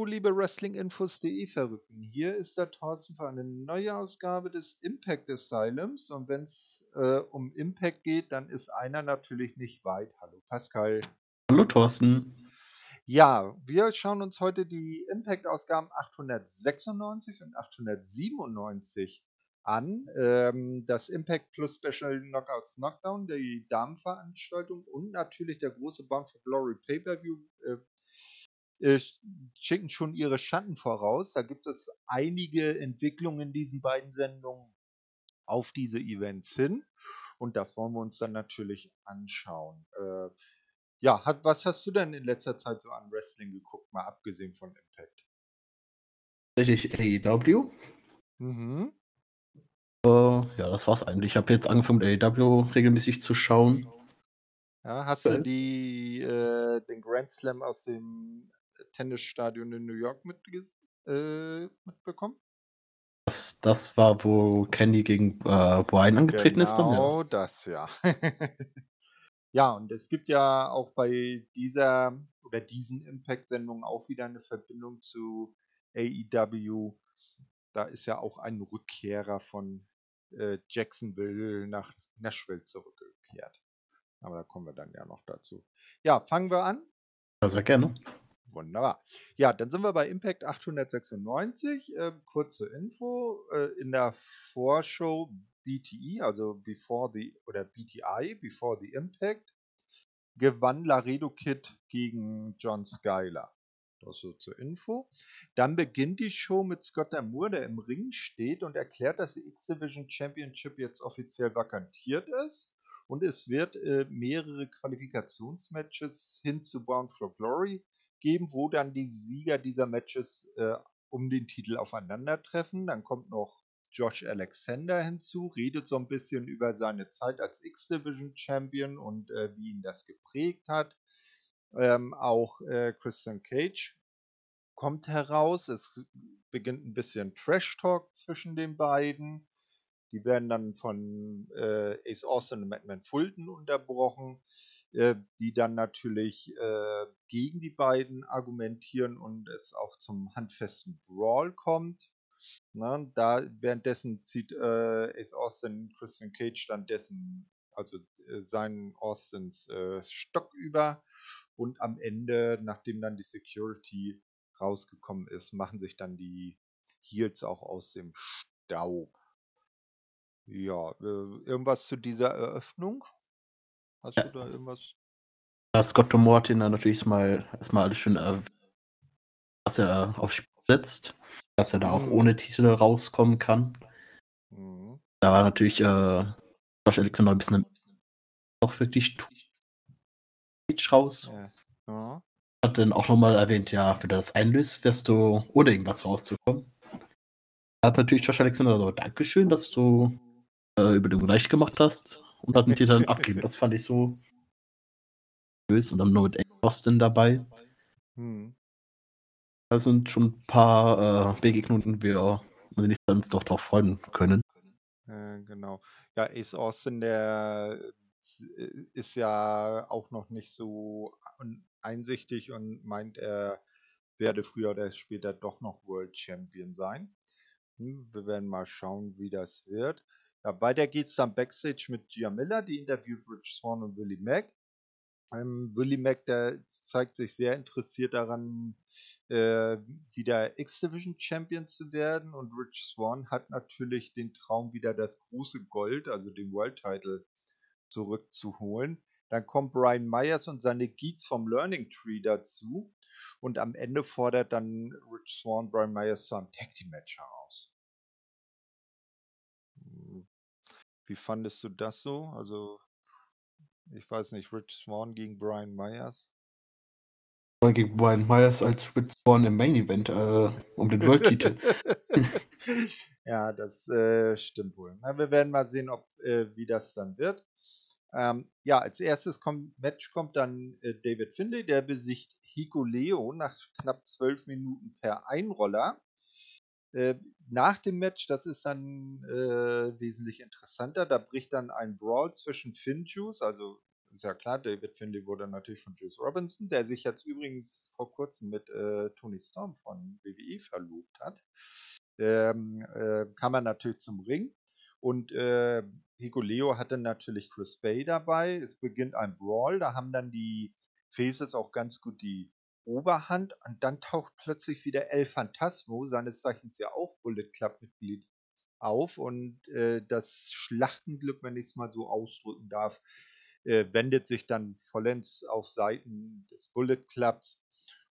Hallo, liebe Wrestlinginfos.de Verrückten. Hier ist der Thorsten für eine neue Ausgabe des Impact Asylums. Und wenn es äh, um Impact geht, dann ist einer natürlich nicht weit. Hallo, Pascal. Hallo, Thorsten. Ja, wir schauen uns heute die Impact-Ausgaben 896 und 897 an. Ähm, das Impact Plus Special Knockouts Knockdown, die Damenveranstaltung und natürlich der große Bound for Glory Pay-Per-View äh, schicken schon ihre Schatten voraus. Da gibt es einige Entwicklungen in diesen beiden Sendungen auf diese Events hin. Und das wollen wir uns dann natürlich anschauen. Äh, ja, hat, was hast du denn in letzter Zeit so an Wrestling geguckt, mal abgesehen von Impact? Tatsächlich AEW. Mhm. Äh, ja, das war's eigentlich. Ich habe jetzt angefangen mit AEW regelmäßig zu schauen. Ja, hast du äh. die, äh, den Grand Slam aus dem Tennisstadion in New York äh, mitbekommen? Das, das war, wo Candy gegen äh, Brian angetreten genau ist? Genau ja. das, ja. ja, und es gibt ja auch bei dieser oder diesen Impact-Sendungen auch wieder eine Verbindung zu AEW. Da ist ja auch ein Rückkehrer von äh, Jacksonville nach Nashville zurückgekehrt. Aber da kommen wir dann ja noch dazu. Ja, fangen wir an. Ja, sehr gerne. Wunderbar. Ja, dann sind wir bei Impact 896. Äh, kurze Info. Äh, in der Vorschau BTE, also Before the oder BTI, Before the Impact, gewann Laredo Kid gegen John Skyler. Das so zur Info. Dann beginnt die Show mit Scott Moore, der im Ring steht und erklärt, dass die X-Division Championship jetzt offiziell vakantiert ist. Und es wird äh, mehrere Qualifikationsmatches hin zu Bound for Glory geben, wo dann die Sieger dieser Matches äh, um den Titel aufeinandertreffen. Dann kommt noch Josh Alexander hinzu, redet so ein bisschen über seine Zeit als X-Division Champion und äh, wie ihn das geprägt hat. Ähm, auch äh, Christian Cage kommt heraus. Es beginnt ein bisschen Trash Talk zwischen den beiden. Die werden dann von äh, Ace Austin und Madman Fulton unterbrochen. Äh, die dann natürlich äh, gegen die beiden argumentieren und es auch zum handfesten Brawl kommt. Na, ne? da währenddessen zieht äh, Ace Austin Christian Cage dann dessen, also äh, seinen Austins äh, Stock über und am Ende, nachdem dann die Security rausgekommen ist, machen sich dann die Heels auch aus dem Staub. Ja, äh, irgendwas zu dieser Eröffnung? Hast ja. du da irgendwas? Ja, Scott Mortin dann natürlich mal erstmal alles schön, äh, dass er aufs Spiel setzt, dass er da auch mhm. ohne Titel rauskommen kann. Mhm. Da war natürlich äh, Josh Alexander ein bisschen auch wirklich raus. Ja. Ja. Hat dann auch nochmal erwähnt, ja, wenn du das einlöst, wirst du ohne irgendwas rauszukommen. Hat natürlich Josh Alexander so, Dankeschön, dass du äh, über den Bereich gemacht hast und hat den Titel dann abgegeben. Das fand ich so böse und dann nur mit Austin dabei. Hm. Da sind schon ein paar äh, Begegnungen, die wir uns doch darauf freuen können. Äh, genau. Ja, Ace Austin, der äh, ist ja auch noch nicht so einsichtig und meint, er werde früher oder später doch noch World Champion sein. Hm, wir werden mal schauen, wie das wird. Ja, weiter geht's dann Backstage mit Gia Miller, die interviewt Rich Swan und Willie Mack. Ähm, Willie Mack, der zeigt sich sehr interessiert daran, äh, wieder X-Division Champion zu werden und Rich Swan hat natürlich den Traum, wieder das große Gold, also den World Title, zurückzuholen. Dann kommt Brian Myers und seine Geeks vom Learning Tree dazu und am Ende fordert dann Rich Swan Brian Myers zu einem Tag Team Match heraus. Wie fandest du das so? Also, ich weiß nicht, Rich Swan gegen Brian Myers? Gegen Brian Myers als Rich Swan im Main Event äh, um den World-Titel. ja, das äh, stimmt wohl. Na, wir werden mal sehen, ob, äh, wie das dann wird. Ähm, ja, als erstes kommt, Match kommt dann äh, David Finlay, der besiegt Hiko Leo nach knapp zwölf Minuten per Einroller. Äh, nach dem Match, das ist dann äh, wesentlich interessanter, da bricht dann ein Brawl zwischen Finjuice, also ist ja klar, David Finlay wurde natürlich von Juice Robinson, der sich jetzt übrigens vor kurzem mit äh, Tony Storm von WWE verlobt hat. Ähm, äh, kam er natürlich zum Ring. Und äh, Hikuleo hatte natürlich Chris Bay dabei. Es beginnt ein Brawl, da haben dann die Faces auch ganz gut die Oberhand und dann taucht plötzlich wieder El Phantasmo, seines Zeichens ja auch Bullet Club Mitglied, auf und äh, das Schlachtenglück, wenn ich es mal so ausdrücken darf, äh, wendet sich dann vollends auf Seiten des Bullet Clubs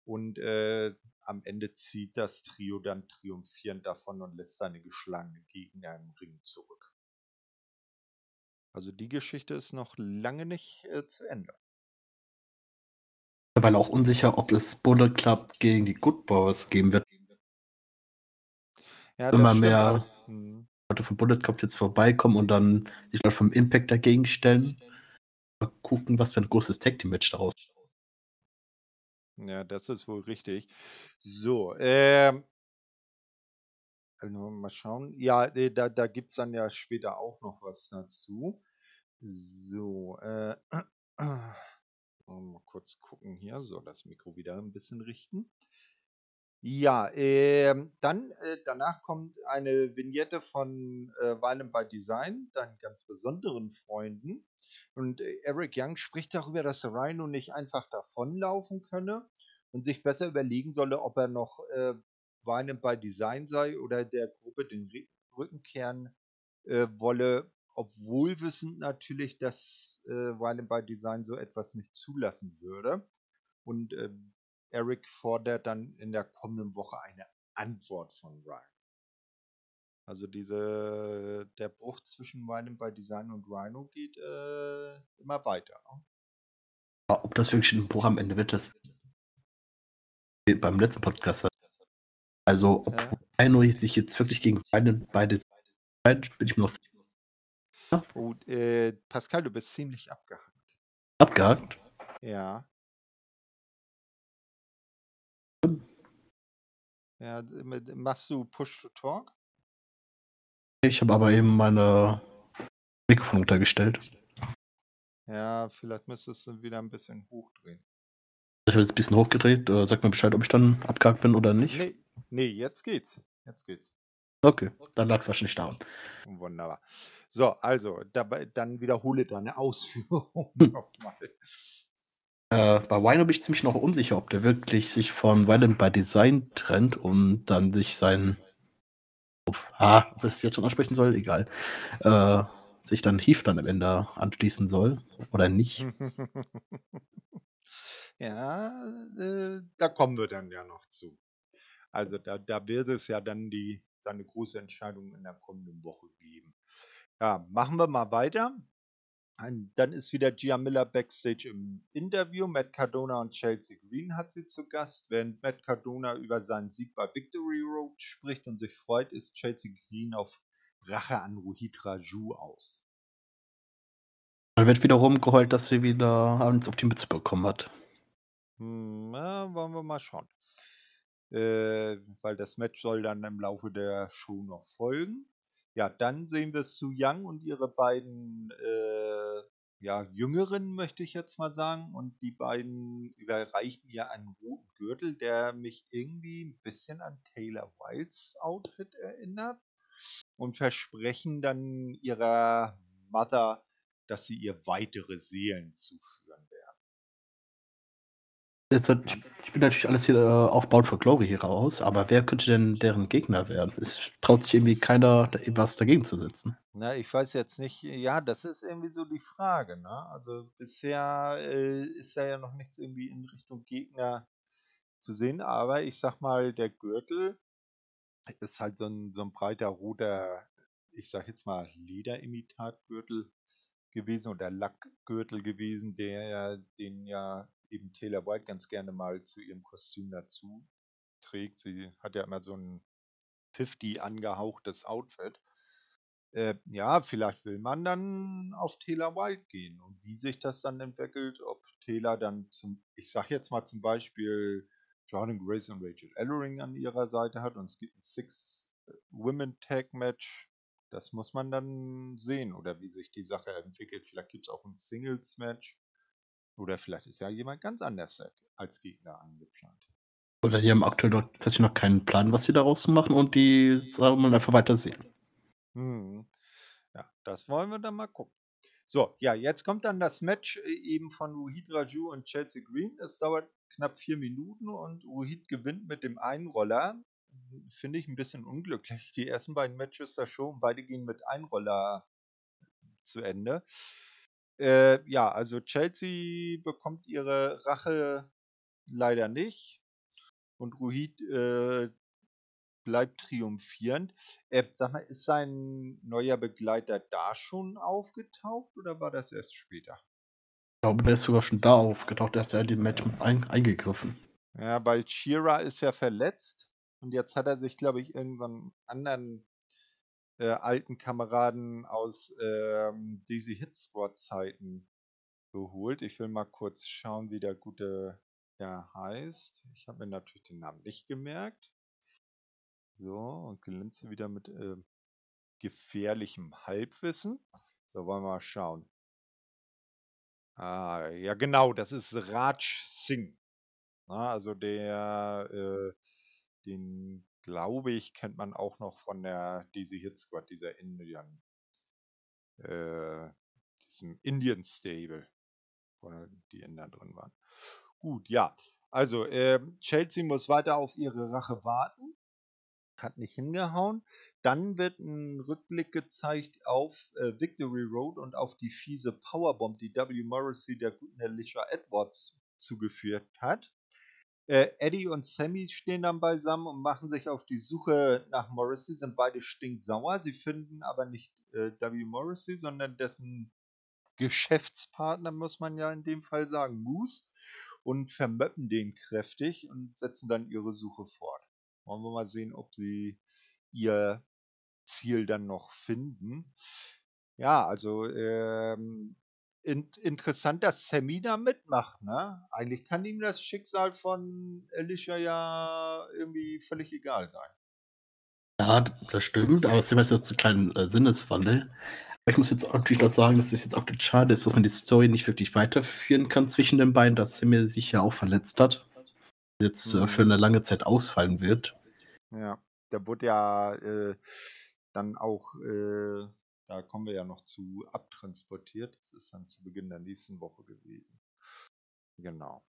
und äh, am Ende zieht das Trio dann triumphierend davon und lässt seine geschlagenen Gegner im Ring zurück. Also die Geschichte ist noch lange nicht äh, zu Ende. Weil auch unsicher, ob es Bullet Club gegen die Good Boys geben wird. Ja, Immer mehr hm. Leute vom Bullet Club jetzt vorbeikommen und dann sich Leute vom Impact dagegen stellen. Mal gucken, was für ein großes Tag Team Match daraus ja, das ist wohl richtig. So, ähm. Also mal schauen. Ja, äh, da, da gibt es dann ja später auch noch was dazu. So, äh. Mal kurz gucken hier. So, das Mikro wieder ein bisschen richten. Ja, ähm, dann äh, danach kommt eine Vignette von äh, Violent by Design, deinen ganz besonderen Freunden. Und äh, Eric Young spricht darüber, dass Rhino nicht einfach davonlaufen könne und sich besser überlegen solle, ob er noch äh, Violent by Design sei oder der Gruppe den Rücken kehren äh, wolle, obwohl wissend natürlich, dass äh, Violent by Design so etwas nicht zulassen würde. Und äh, Eric fordert dann in der kommenden Woche eine Antwort von Ryan. Also diese, der Bruch zwischen Violent by Design und Rhino geht äh, immer weiter. Ne? Ob das wirklich ein Bruch am Ende wird, das beim letzten Podcast. Also ob ja. Rhino sich jetzt wirklich gegen Violent by Design bin ich mir noch ja? Oh, äh, Pascal, du bist ziemlich abgehakt. Abgehakt? Ja. Ja, machst du Push to Talk? Ich habe aber eben meine Mikrofon untergestellt. Ja, vielleicht müsstest du wieder ein bisschen hochdrehen. Ich habe jetzt ein bisschen hochgedreht. Oder sag mir Bescheid, ob ich dann abgehakt bin oder nicht. Nee, nee jetzt geht's. Jetzt geht's. Okay, dann lag es wahrscheinlich daran. Wunderbar. So, also, dabei, dann wiederhole deine Ausführung nochmal. Äh, bei Wino bin ich ziemlich noch unsicher, ob der wirklich sich von Violent by Design trennt und dann sich sein. Ah, ob ich es jetzt schon ansprechen soll, egal. Äh, sich dann Heath dann am Ende anschließen soll oder nicht. ja, äh, da kommen wir dann ja noch zu. Also da, da wird es ja dann die seine große Entscheidung in der kommenden Woche geben. Ja, machen wir mal weiter. Dann ist wieder Gia Miller backstage im Interview. Matt Cardona und Chelsea Green hat sie zu Gast. Während Matt Cardona über seinen Sieg bei Victory Road spricht und sich freut, ist Chelsea Green auf Rache an Rohit Raju aus. Dann wird wiederum geheult, dass sie wieder eins auf die Mütze bekommen hat. Hm, na, wollen wir mal schauen. Äh, weil das Match soll dann im Laufe der Show noch folgen. Ja, dann sehen wir Su Young und ihre beiden äh, ja, Jüngeren, möchte ich jetzt mal sagen. Und die beiden überreichen ihr einen roten Gürtel, der mich irgendwie ein bisschen an Taylor Wilds Outfit erinnert. Und versprechen dann ihrer Mother, dass sie ihr weitere Seelen zuführen Ich bin natürlich alles hier äh, aufbaut für Glory hier raus, aber wer könnte denn deren Gegner werden? Es traut sich irgendwie keiner, was dagegen zu setzen. Na, ich weiß jetzt nicht, ja, das ist irgendwie so die Frage, ne? Also bisher äh, ist da ja noch nichts irgendwie in Richtung Gegner zu sehen, aber ich sag mal, der Gürtel ist halt so ein, so ein breiter roter, ich sag jetzt mal Lederimitatgürtel gewesen oder Lackgürtel gewesen, der ja den ja eben Taylor White ganz gerne mal zu ihrem Kostüm dazu trägt. Sie hat ja immer so ein 50 angehauchtes Outfit. Äh, ja, vielleicht will man dann auf Taylor White gehen und wie sich das dann entwickelt, ob Taylor dann zum, ich sag jetzt mal zum Beispiel Jordan Grace und Rachel Ellering an ihrer Seite hat und es gibt ein Six Women Tag Match, das muss man dann sehen oder wie sich die Sache entwickelt. Vielleicht gibt es auch ein Singles Match Oder vielleicht ist ja jemand ganz anders als Gegner angeplant. Oder die haben aktuell noch, tatsächlich noch keinen Plan, was sie daraus machen und die sagen wir mal einfach weiter sehen. Hm. Ja, das wollen wir dann mal gucken. So, ja, jetzt kommt dann das Match äh, eben von Ruhid Raju und Chelsea Green. Es dauert knapp vier Minuten und Ruhid gewinnt mit dem Einroller. Finde ich ein bisschen unglücklich. Die ersten beiden Matches der Show, beide gehen mit Einroller zu Ende. Äh, ja, also Chelsea bekommt ihre Rache leider nicht. Und Ruhid äh, bleibt triumphierend. Äh, sag mal, ist sein neuer Begleiter da schon aufgetaucht oder war das erst später? Ich glaube, der ist sogar schon da aufgetaucht. Der hat ja in dem Match ein, eingegriffen. Ja, weil Shira ist ja verletzt und jetzt hat er sich, glaube ich, irgendwann anderen äh, alten Kameraden aus ähm, Daisy Hit Squad Zeiten geholt. Ich will mal kurz schauen, wie der gute ja, heißt. Ich habe mir natürlich den Namen nicht gemerkt. So, und glänze wieder mit äh, gefährlichem Halbwissen. So, wollen wir mal schauen. Ah, ja genau, das ist Raj Singh. Na, also der, äh, den glaube ich, kennt man auch noch von der DC Hit Squad, dieser Indian, äh, diesem Indian Stable, wo die Inder drin waren. Gut, ja. Also, äh, Chelsea muss weiter auf ihre Rache warten. Hat nicht hingehauen. Dann wird ein Rückblick gezeigt auf äh, Victory Road und auf die fiese Powerbomb, die W. Morrissey der guten Alicia Edwards zugeführt hat. Äh, Eddie und Sammy stehen dann beisammen und machen sich auf die Suche nach Morrissey, sind beide stinksauer. Sie finden aber nicht äh, W. Morrissey, sondern dessen Geschäftspartner, muss man ja in dem Fall sagen, Moose, und vermöppen den kräftig und setzen dann ihre Suche fort. Wollen wir mal sehen, ob sie ihr Ziel dann noch finden. Ja, also ähm, in, interessant, dass Sammy da mitmacht, ne? Eigentlich kann ihm das Schicksal von Alicia ja irgendwie völlig egal sein. Ja, das stimmt, aber es ist jetzt zu kleinen äh, Sinneswandel. Ich muss jetzt natürlich noch sagen, dass es jetzt auch schade ist, dass man die Story nicht wirklich weiterführen kann zwischen den beiden, dass Sammy sich ja auch verletzt hat. Jetzt äh, für mhm. eine lange Zeit ausfallen wird. Ja, der wurde ja äh, dann auch äh, da kommen wir ja noch zu abtransportiert. Das ist dann zu Beginn der nächsten Woche gewesen. Genau.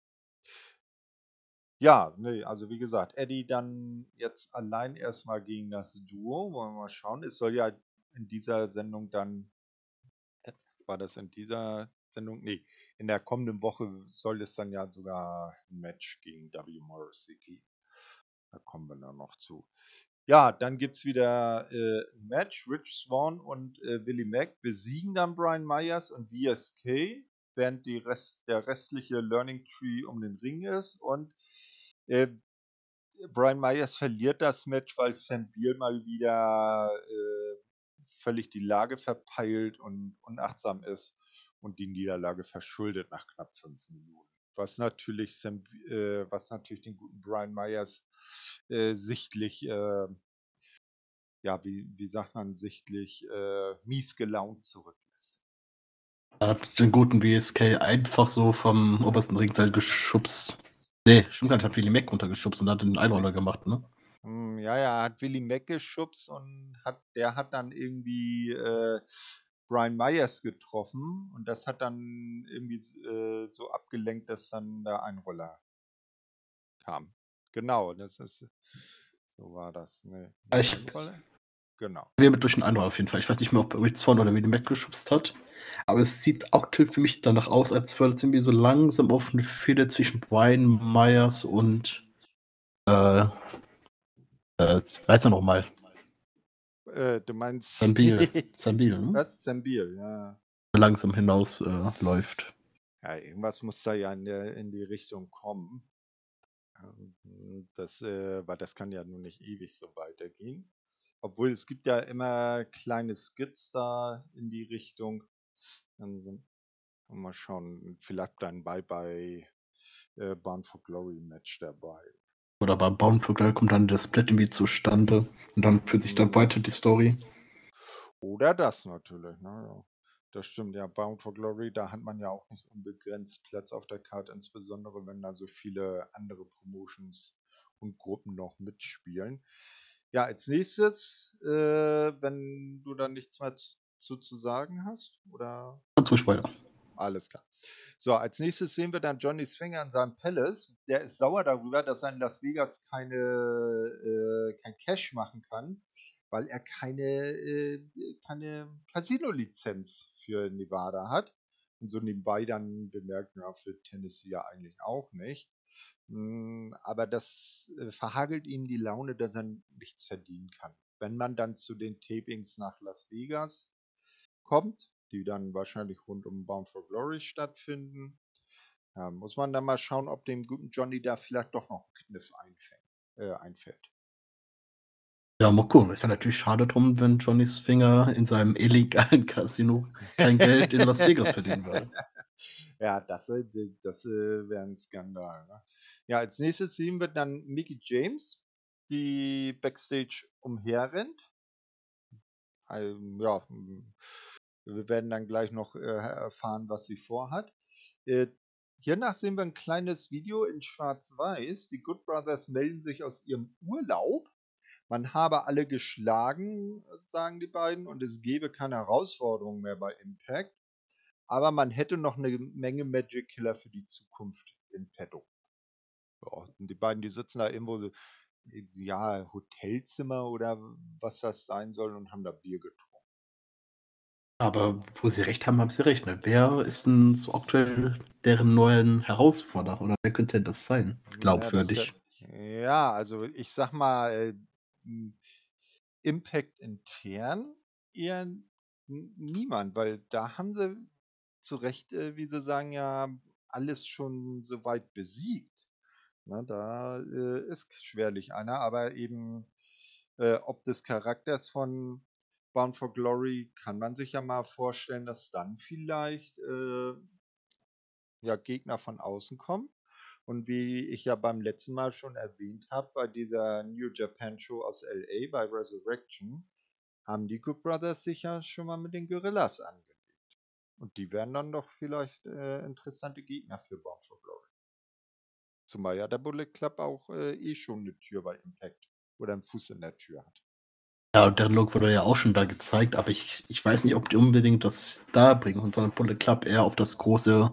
Ja, nee, also wie gesagt, Eddie dann jetzt allein erstmal gegen das Duo. Wollen wir mal schauen. Es soll ja in dieser Sendung dann, war das in dieser Sendung? Nee, in der kommenden Woche soll es dann ja sogar ein Match gegen W. Morrissey geben. Da kommen wir dann noch zu. Ja, dann gibt es wieder äh, ein Match. Rich Swan und äh, Willie Mack besiegen dann Brian Myers und VSK, während Rest, der restliche Learning Tree um den Ring ist. Und äh, Brian Myers verliert das Match, weil Sam Beal mal wieder äh, völlig die Lage verpeilt und unachtsam ist und die Niederlage verschuldet nach knapp fünf Minuten. Was natürlich, Sam, äh, was natürlich den guten Brian Myers äh, sichtlich, äh, ja, wie, wie sagt man, sichtlich äh, mies gelaunt zurücklässt. Er hat den guten WSK einfach so vom obersten Ringseil geschubst. Nee, stimmt gar nicht, hat Willi Mack runtergeschubst und hat den Einroller gemacht, ne? Hm, ja, ja, hat Willi Mack geschubst und hat, der hat dann irgendwie äh, Brian Myers getroffen und das hat dann irgendwie äh, so abgelenkt, dass dann der Einroller kam. Genau, das ist. So war das. Ne, ich, genau. Wir mit durch den Einroller auf jeden Fall. Ich weiß nicht mehr, ob Ritz vorne oder wie den weggeschubst hat. Aber es sieht aktuell für mich danach aus, als würde es irgendwie so langsam auf eine Fehde zwischen Brian Myers und. Äh, äh, weiß er noch mal. Äh, du meinst. Sambil. Sambil, ne? Was? Sambil, ja. Langsam hinaus äh, läuft. Ja, irgendwas muss da ja in, der, in die Richtung kommen. Ähm, das, äh, weil das kann ja nun nicht ewig so weitergehen. Obwohl es gibt ja immer kleine Skits da in die Richtung. Dann mal schauen, vielleicht dann bei äh, Bound for Glory Match dabei. Oder bei Bound for Glory kommt dann der Split irgendwie zustande und dann führt sich dann mhm. weiter die Story. Oder das natürlich, ne? das stimmt, ja. Bound for Glory, da hat man ja auch nicht unbegrenzt Platz auf der Karte, insbesondere wenn da so viele andere Promotions und Gruppen noch mitspielen. Ja, als nächstes, äh, wenn du dann nichts mehr zu, zu sagen hast, oder? Dann tue ich weiter. Alles klar. So, als nächstes sehen wir dann Johnny Swinger in seinem Palace. Der ist sauer darüber, dass er in Las Vegas keine, äh, kein Cash machen kann, weil er keine, äh, keine Casino-Lizenz für Nevada hat. Und so nebenbei dann bemerkt, ja, für Tennessee ja eigentlich auch nicht. Hm, aber das äh, verhagelt ihm die Laune, dass er nichts verdienen kann. Wenn man dann zu den Tapings nach Las Vegas kommt, die dann wahrscheinlich rund um Bound for Glory stattfinden, ja, muss man dann mal schauen, ob dem guten Johnny da vielleicht doch noch ein Kniff einfällt, äh, einfällt. Ja, mal gucken. Es wäre natürlich schade drum, wenn Johnnys Finger in seinem illegalen Casino kein Geld in Las Vegas verdienen würde. Ja, das, äh, das äh, wäre ein Skandal. Ne? Ja, als nächstes sehen wir dann Mickey James, die Backstage umherrennt. Ja, wir werden dann gleich noch äh, erfahren, was sie vorhat. Äh, hiernach sehen wir ein kleines Video in Schwarz-Weiß. Die Good Brothers melden sich aus ihrem Urlaub man habe alle geschlagen, sagen die beiden, und es gebe keine Herausforderungen mehr bei Impact. Aber man hätte noch eine Menge Magic Killer für die Zukunft in petto. Ja, die beiden, die sitzen da irgendwo so, ja, Hotelzimmer oder was das sein soll und haben da Bier getrunken. Aber wo sie recht haben, haben sie recht. Ne? Wer ist denn so aktuell deren neuen Herausforderer oder wer könnte denn das sein? Glaubwürdig. Ja, ja, also ich sag mal, Impact intern eher niemand, weil da haben sie zu Recht, äh, wie sie sagen, ja alles schon soweit besiegt. Na, da äh, ist schwerlich einer, aber eben äh, ob des Charakters von Bound for Glory kann man sich ja mal vorstellen, dass dann vielleicht äh, ja, Gegner von außen kommen und wie ich ja beim letzten Mal schon erwähnt habe, bei dieser New Japan Show aus LA bei Resurrection, haben die Good Brothers sich ja schon mal mit den Gorillas angelegt. Und die wären dann doch vielleicht äh, interessante Gegner für Bound for Glory. Zumal ja der Bullet Club auch äh, eh schon eine Tür bei Impact oder einen Fuß in der Tür hat. Ja, und der Look wurde ja auch schon da gezeigt, aber ich, ich weiß nicht, ob die unbedingt das da bringen, sondern Bullet Club eher auf das große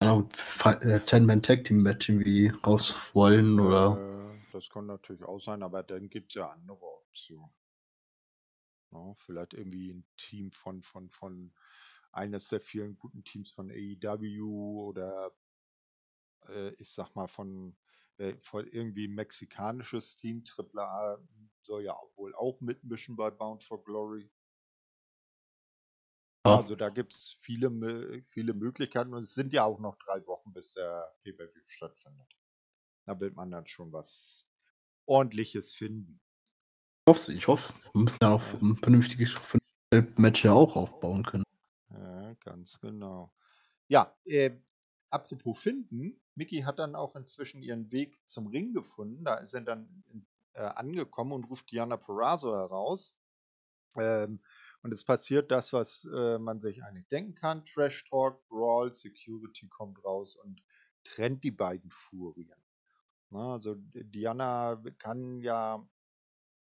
äh, Ten-Man-Tag-Team-Match irgendwie raus wollen oder. Das kann natürlich auch sein, aber dann gibt es ja andere Optionen. Ja, vielleicht irgendwie ein Team von, von, von eines der vielen guten Teams von AEW oder äh, ich sag mal von, von irgendwie mexikanisches Team, AAA soll ja wohl auch mitmischen bei Bound for Glory. Also da gibt es viele, viele Möglichkeiten und es sind ja auch noch drei Wochen, bis der Pay-Per-View stattfindet. Da wird man dann schon was ordentliches finden. Ich hoffe Ich hoffe Wir müssen ja auch ein vernünftiges Match ja auch aufbauen können. Ja, ganz genau. Ja, äh, apropos finden, Mickey hat dann auch inzwischen ihren Weg zum Ring gefunden. Da ist er dann äh, angekommen und ruft Diana Perazzo heraus. Ähm, und es passiert das, was äh, man sich eigentlich denken kann. Trash Talk, Brawl, Security kommt raus und trennt die beiden Furien. Na, also Diana kann ja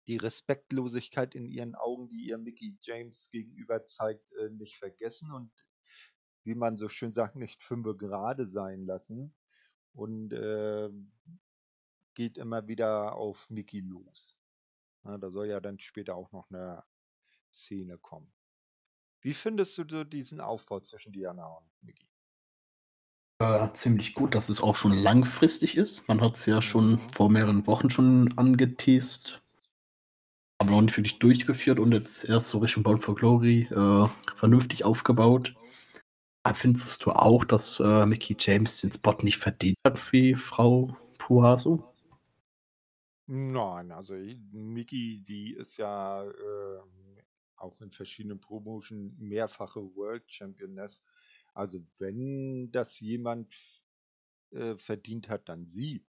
die Respektlosigkeit in ihren Augen, die ihr Mickey James gegenüber zeigt, äh, nicht vergessen und wie man so schön sagt, nicht fünfe gerade sein lassen und äh, geht immer wieder auf Mickey los. Na, da soll ja dann später auch noch eine Szene kommen. Wie findest du diesen Aufbau zwischen Diana und Mickey? Äh, ziemlich gut, dass es auch schon langfristig ist. Man hat es ja schon mhm. vor mehreren Wochen schon angeteased, aber noch nicht wirklich durchgeführt und jetzt erst so Richtung Bound for Glory äh, vernünftig aufgebaut. Findest du auch, dass äh, Mickey James den Spot nicht verdient hat wie Frau Puaso? Nein, also Mickey, die ist ja äh, auch in verschiedenen Promotion mehrfache World Championess. Also wenn das jemand äh, verdient hat, dann sie.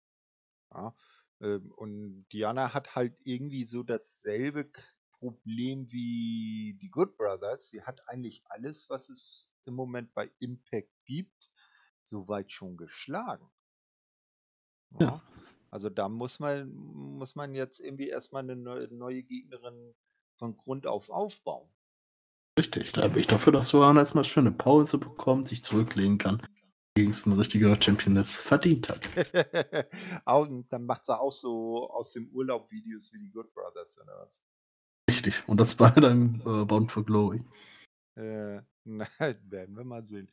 Ja? Ähm, und Diana hat halt irgendwie so dasselbe Problem wie die Good Brothers. Sie hat eigentlich alles, was es im Moment bei Impact gibt, soweit schon geschlagen. Ja. Ja. Also da muss man, muss man jetzt irgendwie erstmal eine neue, neue Gegnerin von Grund auf aufbauen. Richtig, da bin ich dafür, dass Johanna erstmal schöne Pause bekommt, sich zurücklegen kann, gegen es ein richtiger Championess verdient hat. Und dann macht sie auch so aus dem Urlaub Videos wie die Good Brothers oder was. Richtig, und das war dann äh, Bound for Glory. Äh, na, werden wir mal sehen.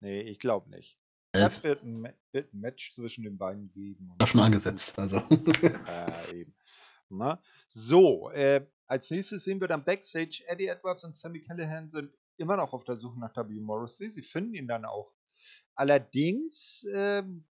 Nee, ich glaube nicht. Er Es wird ein, wird ein Match zwischen den beiden geben. ja schon angesetzt, also. Äh, eben. Na? So, äh, als nächstes sehen wir dann Backstage, Eddie Edwards und Sammy Callahan sind immer noch auf der Suche nach W. Morrissey. Sie finden ihn dann auch. Allerdings ähm,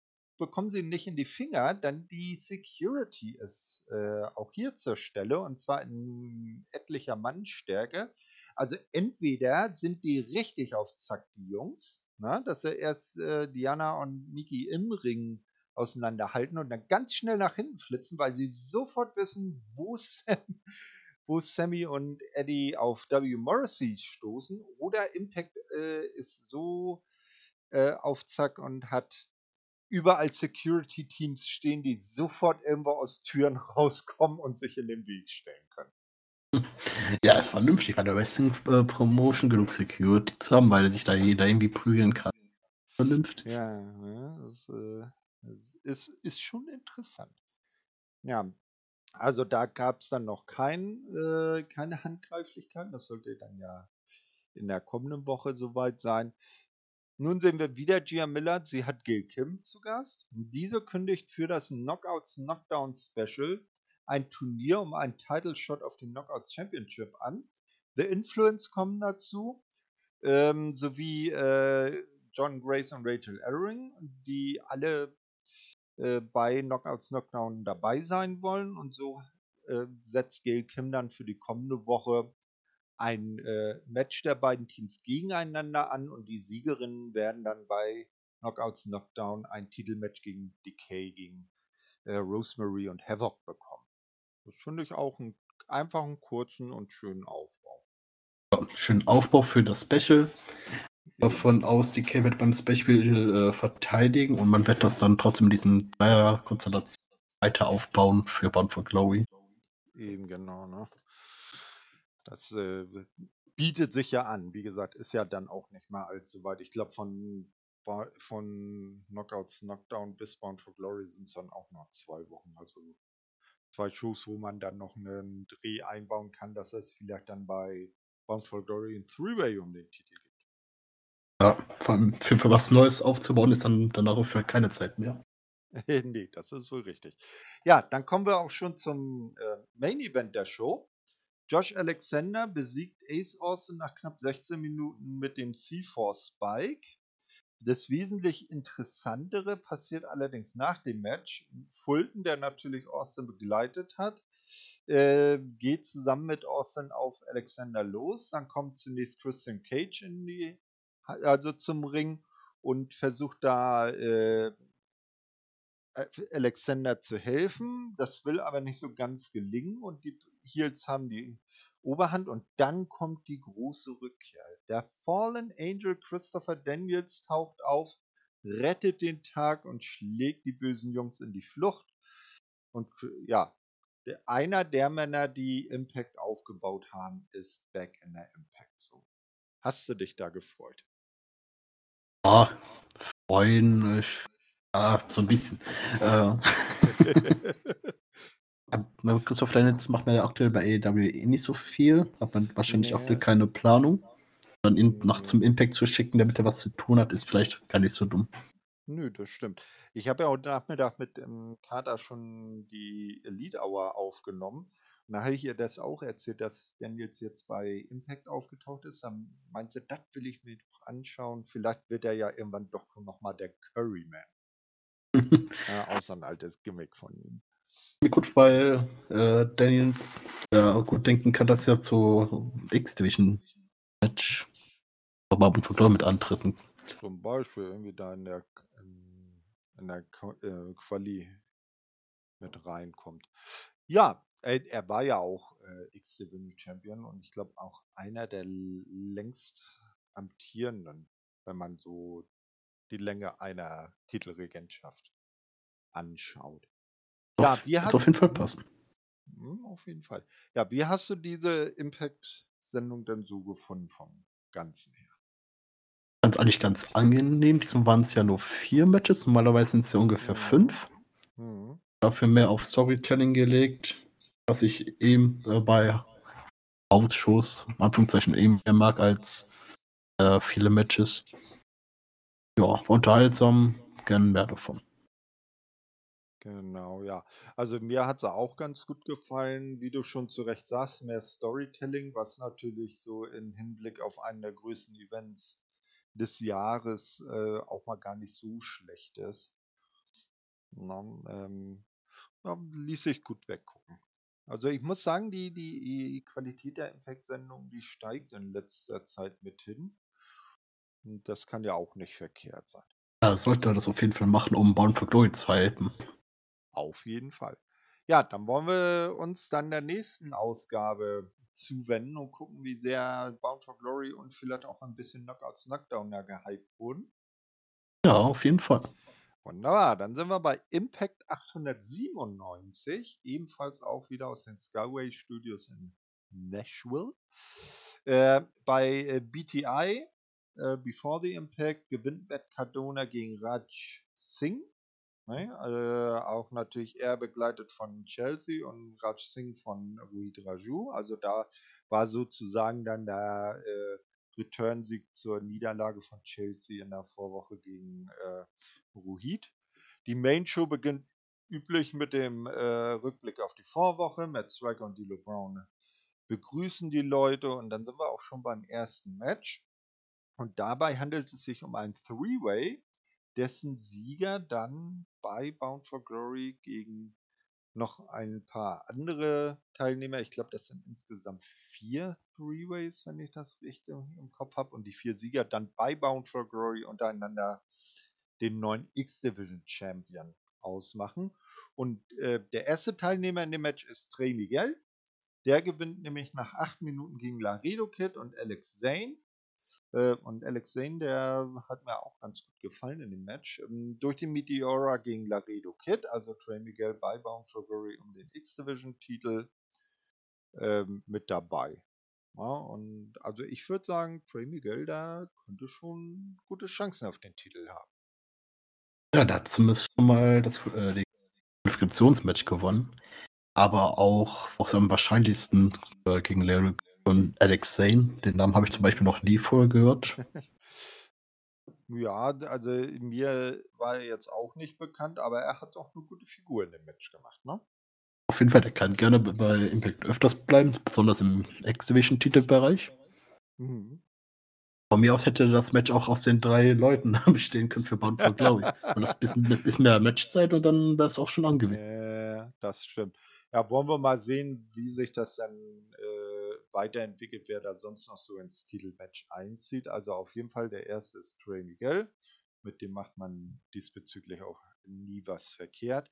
bekommen sie nicht in die Finger, denn die Security ist äh, auch hier zur Stelle und zwar in etlicher Mannstärke. Also entweder sind die richtig auf Zack, die Jungs, na, dass sie erst äh, Diana und Miki im Ring auseinanderhalten und dann ganz schnell nach hinten flitzen, weil sie sofort wissen, wo, Sam, wo Sammy und Eddie auf W. Morrissey stoßen. Oder Impact äh, ist so äh, auf Zack und hat überall Security-Teams stehen, die sofort irgendwo aus Türen rauskommen und sich in den Weg stellen können. Ja, ist vernünftig bei der Wrestling-Promotion genug Security zu haben, weil sich da jeder irgendwie prügeln kann. Vernünftig. Ja, ja das, äh, ist, ist schon interessant. Ja, also da gab es dann noch kein, äh, keine Handgreiflichkeiten. Das sollte dann ja in der kommenden Woche soweit sein. Nun sehen wir wieder Gia Miller. Sie hat Gil Kim zu Gast. Diese kündigt für das Knockouts Knockdown Special ein Turnier um einen Title Shot auf den Knockouts Championship an. The Influence kommen dazu, ähm, sowie äh, John Grace und Rachel Ellering, die alle äh, bei Knockouts Knockdown dabei sein wollen. Und so äh, setzt Gail Kim dann für die kommende Woche ein äh, Match der beiden Teams gegeneinander an und die Siegerinnen werden dann bei Knockouts Knockdown ein Titelmatch gegen Decay, gegen äh, Rosemary und Havoc bekommen. Das finde ich auch einen einfachen, kurzen und schönen Aufbau. Schönen Aufbau für das Special. Davon aus, K wird beim Special äh, verteidigen und man wird das dann trotzdem in diesen Dreier-Konstellation weiter aufbauen für Bound for Glory. Eben genau, ne? Das äh, bietet sich ja an. Wie gesagt, ist ja dann auch nicht mal allzu weit. Ich glaube, von, von Knockouts Knockdown bis Bound for Glory sind es dann auch noch zwei Wochen. Also zwei Shows, wo man dann noch einen Dreh einbauen kann, dass es vielleicht dann bei Bound for Glory in Three-Way um den Titel gibt. Ja, vor allem für, für was Neues aufzubauen ist dann danach für keine Zeit mehr. nee, das ist wohl richtig. Ja, dann kommen wir auch schon zum äh, Main Event der Show. Josh Alexander besiegt Ace Austin nach knapp 16 Minuten mit dem C4 Spike. Das wesentlich Interessantere passiert allerdings nach dem Match. Fulton, der natürlich Austin begleitet hat, äh, geht zusammen mit Austin auf Alexander los. Dann kommt zunächst Christian Cage in die, also zum Ring und versucht da äh, Alexander zu helfen. Das will aber nicht so ganz gelingen und die Heels haben die Oberhand und dann kommt die große Rückkehr. Der Fallen Angel Christopher Daniels taucht auf, rettet den Tag und schlägt die bösen Jungs in die Flucht. Und ja, einer der Männer, die Impact aufgebaut haben, ist back in der Impact Zone. Hast du dich da gefreut? Ja, freuen, ich, ja, so ein bisschen. Äh, Christoph Daniels macht man ja aktuell bei AEW eh nicht so viel. Hat man wahrscheinlich Nee. aktuell keine Planung. Dann ihn nach zum Impact zu schicken, damit er was zu tun hat, ist vielleicht gar nicht so dumm. Nö, das stimmt. Ich habe ja heute Nachmittag mit dem Kater schon die Elite Hour aufgenommen. Und da habe ich ihr das auch erzählt, dass Daniels jetzt bei Impact aufgetaucht ist. Dann meinte, das will ich mir doch anschauen. Vielleicht wird er ja irgendwann doch nochmal der Curryman. Auch so ein altes Gimmick von ihm. Gut, weil äh, Daniels ja, gut denken kann, dass er zu X-Division-Match for Glory mit antreten. Zum Beispiel irgendwie da in der, in, der äh, Quali mit reinkommt. Ja, Er, er war ja auch äh, X-Division Champion und ich glaube auch einer der längst amtierenden, wenn man so die Länge einer Titelregentschaft anschaut. Ja, wie hat, auf jeden Fall passen. Hm, auf jeden Fall. Ja, wie hast du diese Impact-Sendung denn so gefunden vom Ganzen her? Ganz eigentlich ganz angenehm. Diesmal waren es ja nur vier Matches. Normalerweise sind es ja ungefähr mhm. fünf. Mhm. Dafür mehr auf Storytelling gelegt, was ich eben äh, bei Ausshows, Anführungszeichen, eben mehr mag als äh, viele Matches. Ja, unterhaltsam, gerne mehr davon. Genau, ja. Also mir hat sie auch ganz gut gefallen, wie du schon zu Recht sagst, mehr Storytelling, was natürlich so im Hinblick auf einen der größten Events des Jahres äh, auch mal gar nicht so schlecht ist. Na, ähm, ja, ließ sich gut weggucken. Also ich muss sagen, die, die Qualität der Impact-Sendung, die steigt in letzter Zeit mit hin. Und das kann ja auch nicht verkehrt sein. Ja, sollte das auf jeden Fall machen, um Bound for Glory zu halten. Auf jeden Fall. Ja, dann wollen wir uns dann der nächsten Ausgabe zuwenden und gucken, wie sehr Bound for Glory und vielleicht auch ein bisschen Knockouts Knockdown ja gehypt wurden. Ja, auf jeden Fall. Wunderbar, dann sind wir bei Impact 897, ebenfalls auch wieder aus den Skyway Studios in Nashville. Äh, bei äh, BTI, äh, Before the Impact, gewinnt Matt Cardona gegen Raj Singh. Ne? Äh, auch natürlich er begleitet von Chelsea und Raj Singh von Ruhid Raju. Also da war sozusagen dann der äh, Return-Sieg zur Niederlage von Chelsea in der Vorwoche gegen äh, Ruhid. Die Main Show beginnt üblich mit dem äh, Rückblick auf die Vorwoche. Matt Striker und D'Lo Brown begrüßen die Leute und dann sind wir auch schon beim ersten Match. Und dabei handelt es sich um ein Three-Way dessen Sieger dann bei Bound for Glory gegen noch ein paar andere Teilnehmer, ich glaube, das sind insgesamt vier Three-Ways, wenn ich das richtig im Kopf habe, und die vier Sieger dann bei Bound for Glory untereinander den neuen X-Division Champion ausmachen. Und äh, der erste Teilnehmer in dem Match ist Trey Miguel. Der gewinnt nämlich nach acht Minuten gegen Laredo Kid und Alex Zane. Äh, und Alex Zane, der hat mir auch ganz gut gefallen in dem Match. Ähm, durch den Meteora gegen Laredo Kid, also Trey Miguel bei Bound Fury um den X-Division-Titel ähm, mit dabei. Ja, und also ich würde sagen, Trey Miguel, da könnte schon gute Chancen auf den Titel haben. Ja, da hat zumindest schon mal das äh, gewonnen. Aber auch, auch am wahrscheinlichsten äh, gegen Larry und Alex Zane, den Namen habe ich zum Beispiel noch nie vorher gehört. Ja, also mir war er jetzt auch nicht bekannt, aber er hat auch eine gute Figur in dem Match gemacht, ne? Auf jeden Fall, der kann gerne bei Impact öfters bleiben, besonders im X-Division-Titelbereich. Mhm. Von mir aus hätte das Match auch aus den drei Leuten bestehen können für Bound for Glory. und das bisschen, bisschen mehr Matchzeit und dann wäre es auch schon angewiesen. Äh, das stimmt. Ja, wollen wir mal sehen, wie sich das dann äh, weiterentwickelt, wer da sonst noch so ins Titelmatch einzieht. Also auf jeden Fall der erste ist Trey Miguel. Mit dem macht man diesbezüglich auch nie was verkehrt.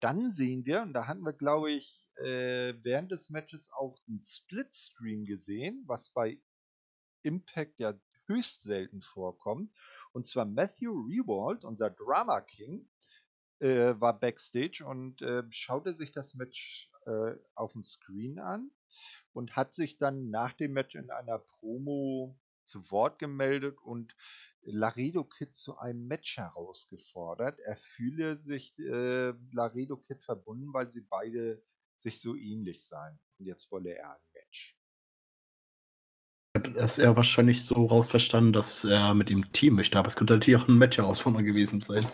Dann sehen wir, und da hatten wir, glaube ich, äh, während des Matches auch einen Split-Stream gesehen, was bei Impact ja höchst selten vorkommt. Und zwar Matthew Rewald, unser Drama King, äh, war backstage und äh, schaute sich das Match auf dem Screen an und hat sich dann nach dem Match in einer Promo zu Wort gemeldet und Laredo Kid zu einem Match herausgefordert. Er fühle sich äh, Laredo Kid verbunden, weil sie beide sich so ähnlich seien. Und jetzt wolle er ein Match. Das ist er wahrscheinlich so rausverstanden, dass er mit ihm Team möchte, aber es könnte natürlich auch ein Match-Herausforderer gewesen sein.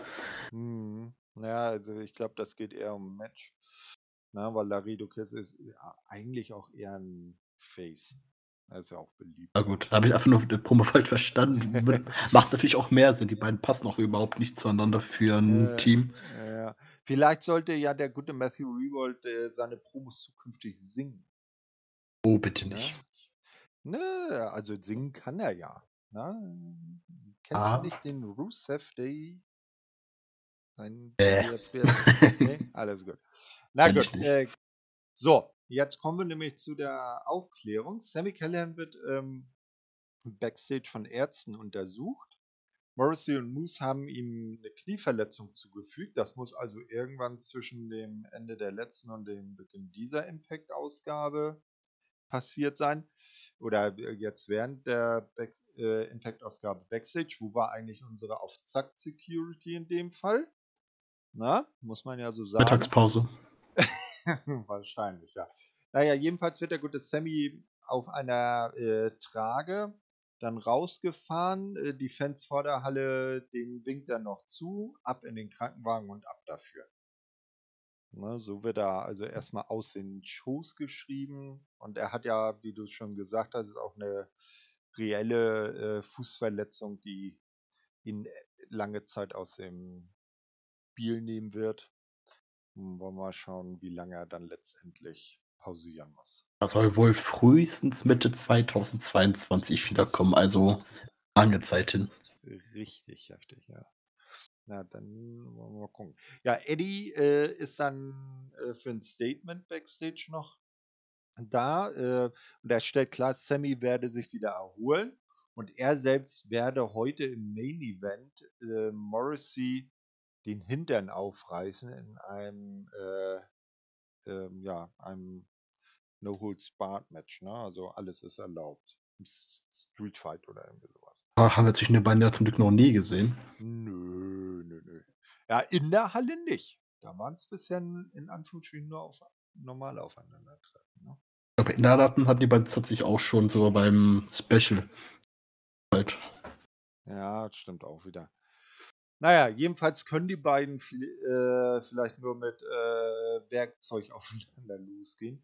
Hm, ja, also ich glaube, das geht eher um ein Match. Na, weil Laredo Kid ist eigentlich auch eher ein Face. Er ist ja auch beliebt. Na gut, habe ich einfach nur den Promo falsch verstanden. Macht natürlich auch mehr Sinn. Die beiden passen auch überhaupt nicht zueinander für ein äh, Team. Äh, Vielleicht sollte ja der gute Matthew Rewold äh, seine Promos zukünftig singen. Oh, bitte nicht. Ne, also singen kann er ja. Na? Kennst ah. du nicht den Rusev Day? Sein äh. nee, alles gut. Na gut. Äh, so, Jetzt kommen wir nämlich zu der Aufklärung. Sammy Callahan wird ähm, backstage von Ärzten untersucht. Morrissey und Moose haben ihm eine Knieverletzung zugefügt. Das muss also irgendwann zwischen dem Ende der letzten und dem Beginn dieser Impact-Ausgabe passiert sein. Oder jetzt während der Back äh, Impact-Ausgabe Backstage. Wo war eigentlich unsere Auf-Zack-Security in dem Fall? Na, muss man ja so sagen. Mittagspause. Wahrscheinlich, ja. Naja, jedenfalls wird der gute Sammy auf einer äh, Trage dann rausgefahren. Äh, die Fans vor der Halle, den winkt er noch zu, ab in den Krankenwagen und ab dafür. Ne, so wird er also erstmal aus den Shows geschrieben. Und er hat ja, wie du schon gesagt hast, auch eine reelle äh, Fußverletzung, die ihn lange Zeit aus dem Spiel nehmen wird. Hm, wollen wir mal schauen, wie lange er dann letztendlich pausieren muss. Er soll wohl frühestens Mitte 2022 wiederkommen, also lange Zeit hin. Richtig heftig, ja. Na, dann wollen wir mal gucken. Ja, Eddie äh, ist dann äh, für ein Statement backstage noch da äh, und er stellt klar, Sammy werde sich wieder erholen und er selbst werde heute im Main Event äh, Morrissey den Hintern aufreißen in einem äh, ähm, ja, einem No-Holds-Barred-Match, ne? Also alles ist erlaubt. Street Fight oder irgendwie sowas. Ah, haben wir zwischen den beiden ja zum Glück noch nie gesehen. Nö, nö, nö. Ja, in der Halle nicht. Da waren es bisher in Anführungsstrichen nur auf normal aufeinandertreffen. Ne? Aber in der Halle hatten die beiden sich auch schon so beim Special. Halt. Ja, das stimmt auch wieder. Naja, jedenfalls können die beiden äh, vielleicht nur mit äh, Werkzeug aufeinander losgehen.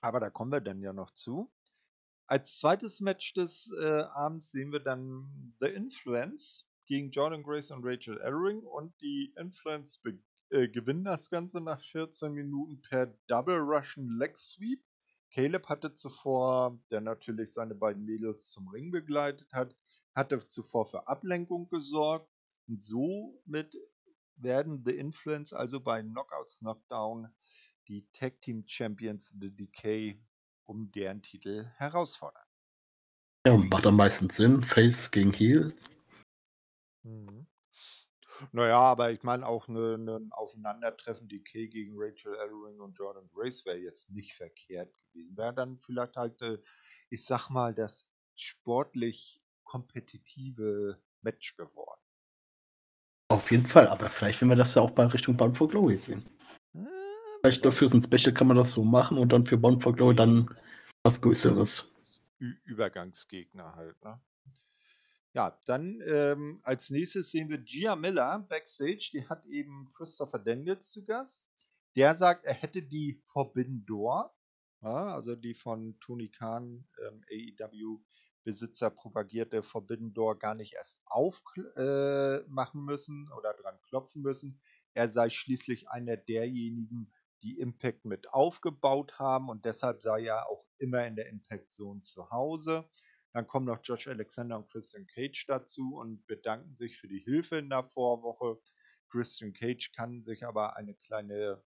Aber da kommen wir dann ja noch zu. Als zweites Match des äh, Abends sehen wir dann The Influence gegen Jordan Grace und Rachel Ellering und die Influence äh, gewinnen das Ganze nach 14 Minuten per Double Russian Leg Sweep. Caleb hatte zuvor, der natürlich seine beiden Mädels zum Ring begleitet hat, hatte zuvor für Ablenkung gesorgt und somit werden The Influence also bei Knockouts Knockdown die Tag Team Champions The Decay um deren Titel herausfordern. Ja, macht am meisten Sinn. Face gegen Heel. Mhm. Naja, aber ich meine auch ein ne, ne Aufeinandertreffen Decay gegen Rachel Ellering und Jordan Grace wäre jetzt nicht verkehrt gewesen. Wäre dann vielleicht halt, äh, ich sag mal, das sportlich kompetitive Match geworden. Auf jeden Fall, aber vielleicht werden wir das ja auch bei Richtung Bound for Glory sehen. Äh, vielleicht dafür so ein Special kann man das so machen und dann für Bound for Glory dann was Größeres. Ü Übergangsgegner halt, ne? Ja, dann ähm, als nächstes sehen wir Gia Miller backstage. Die hat eben Christopher Daniels zu Gast. Der sagt, er hätte die Forbidden Door, ja, also die von Tony Khan, ähm, AEW Besitzer propagierte Forbidden Door gar nicht erst aufmachen äh, müssen oder dran klopfen müssen. Er sei schließlich einer derjenigen, die Impact mit aufgebaut haben und deshalb sei er auch immer in der Impact Zone zu Hause. Dann kommen noch Josh Alexander und Christian Cage dazu und bedanken sich für die Hilfe in der Vorwoche. Christian Cage kann sich aber eine kleine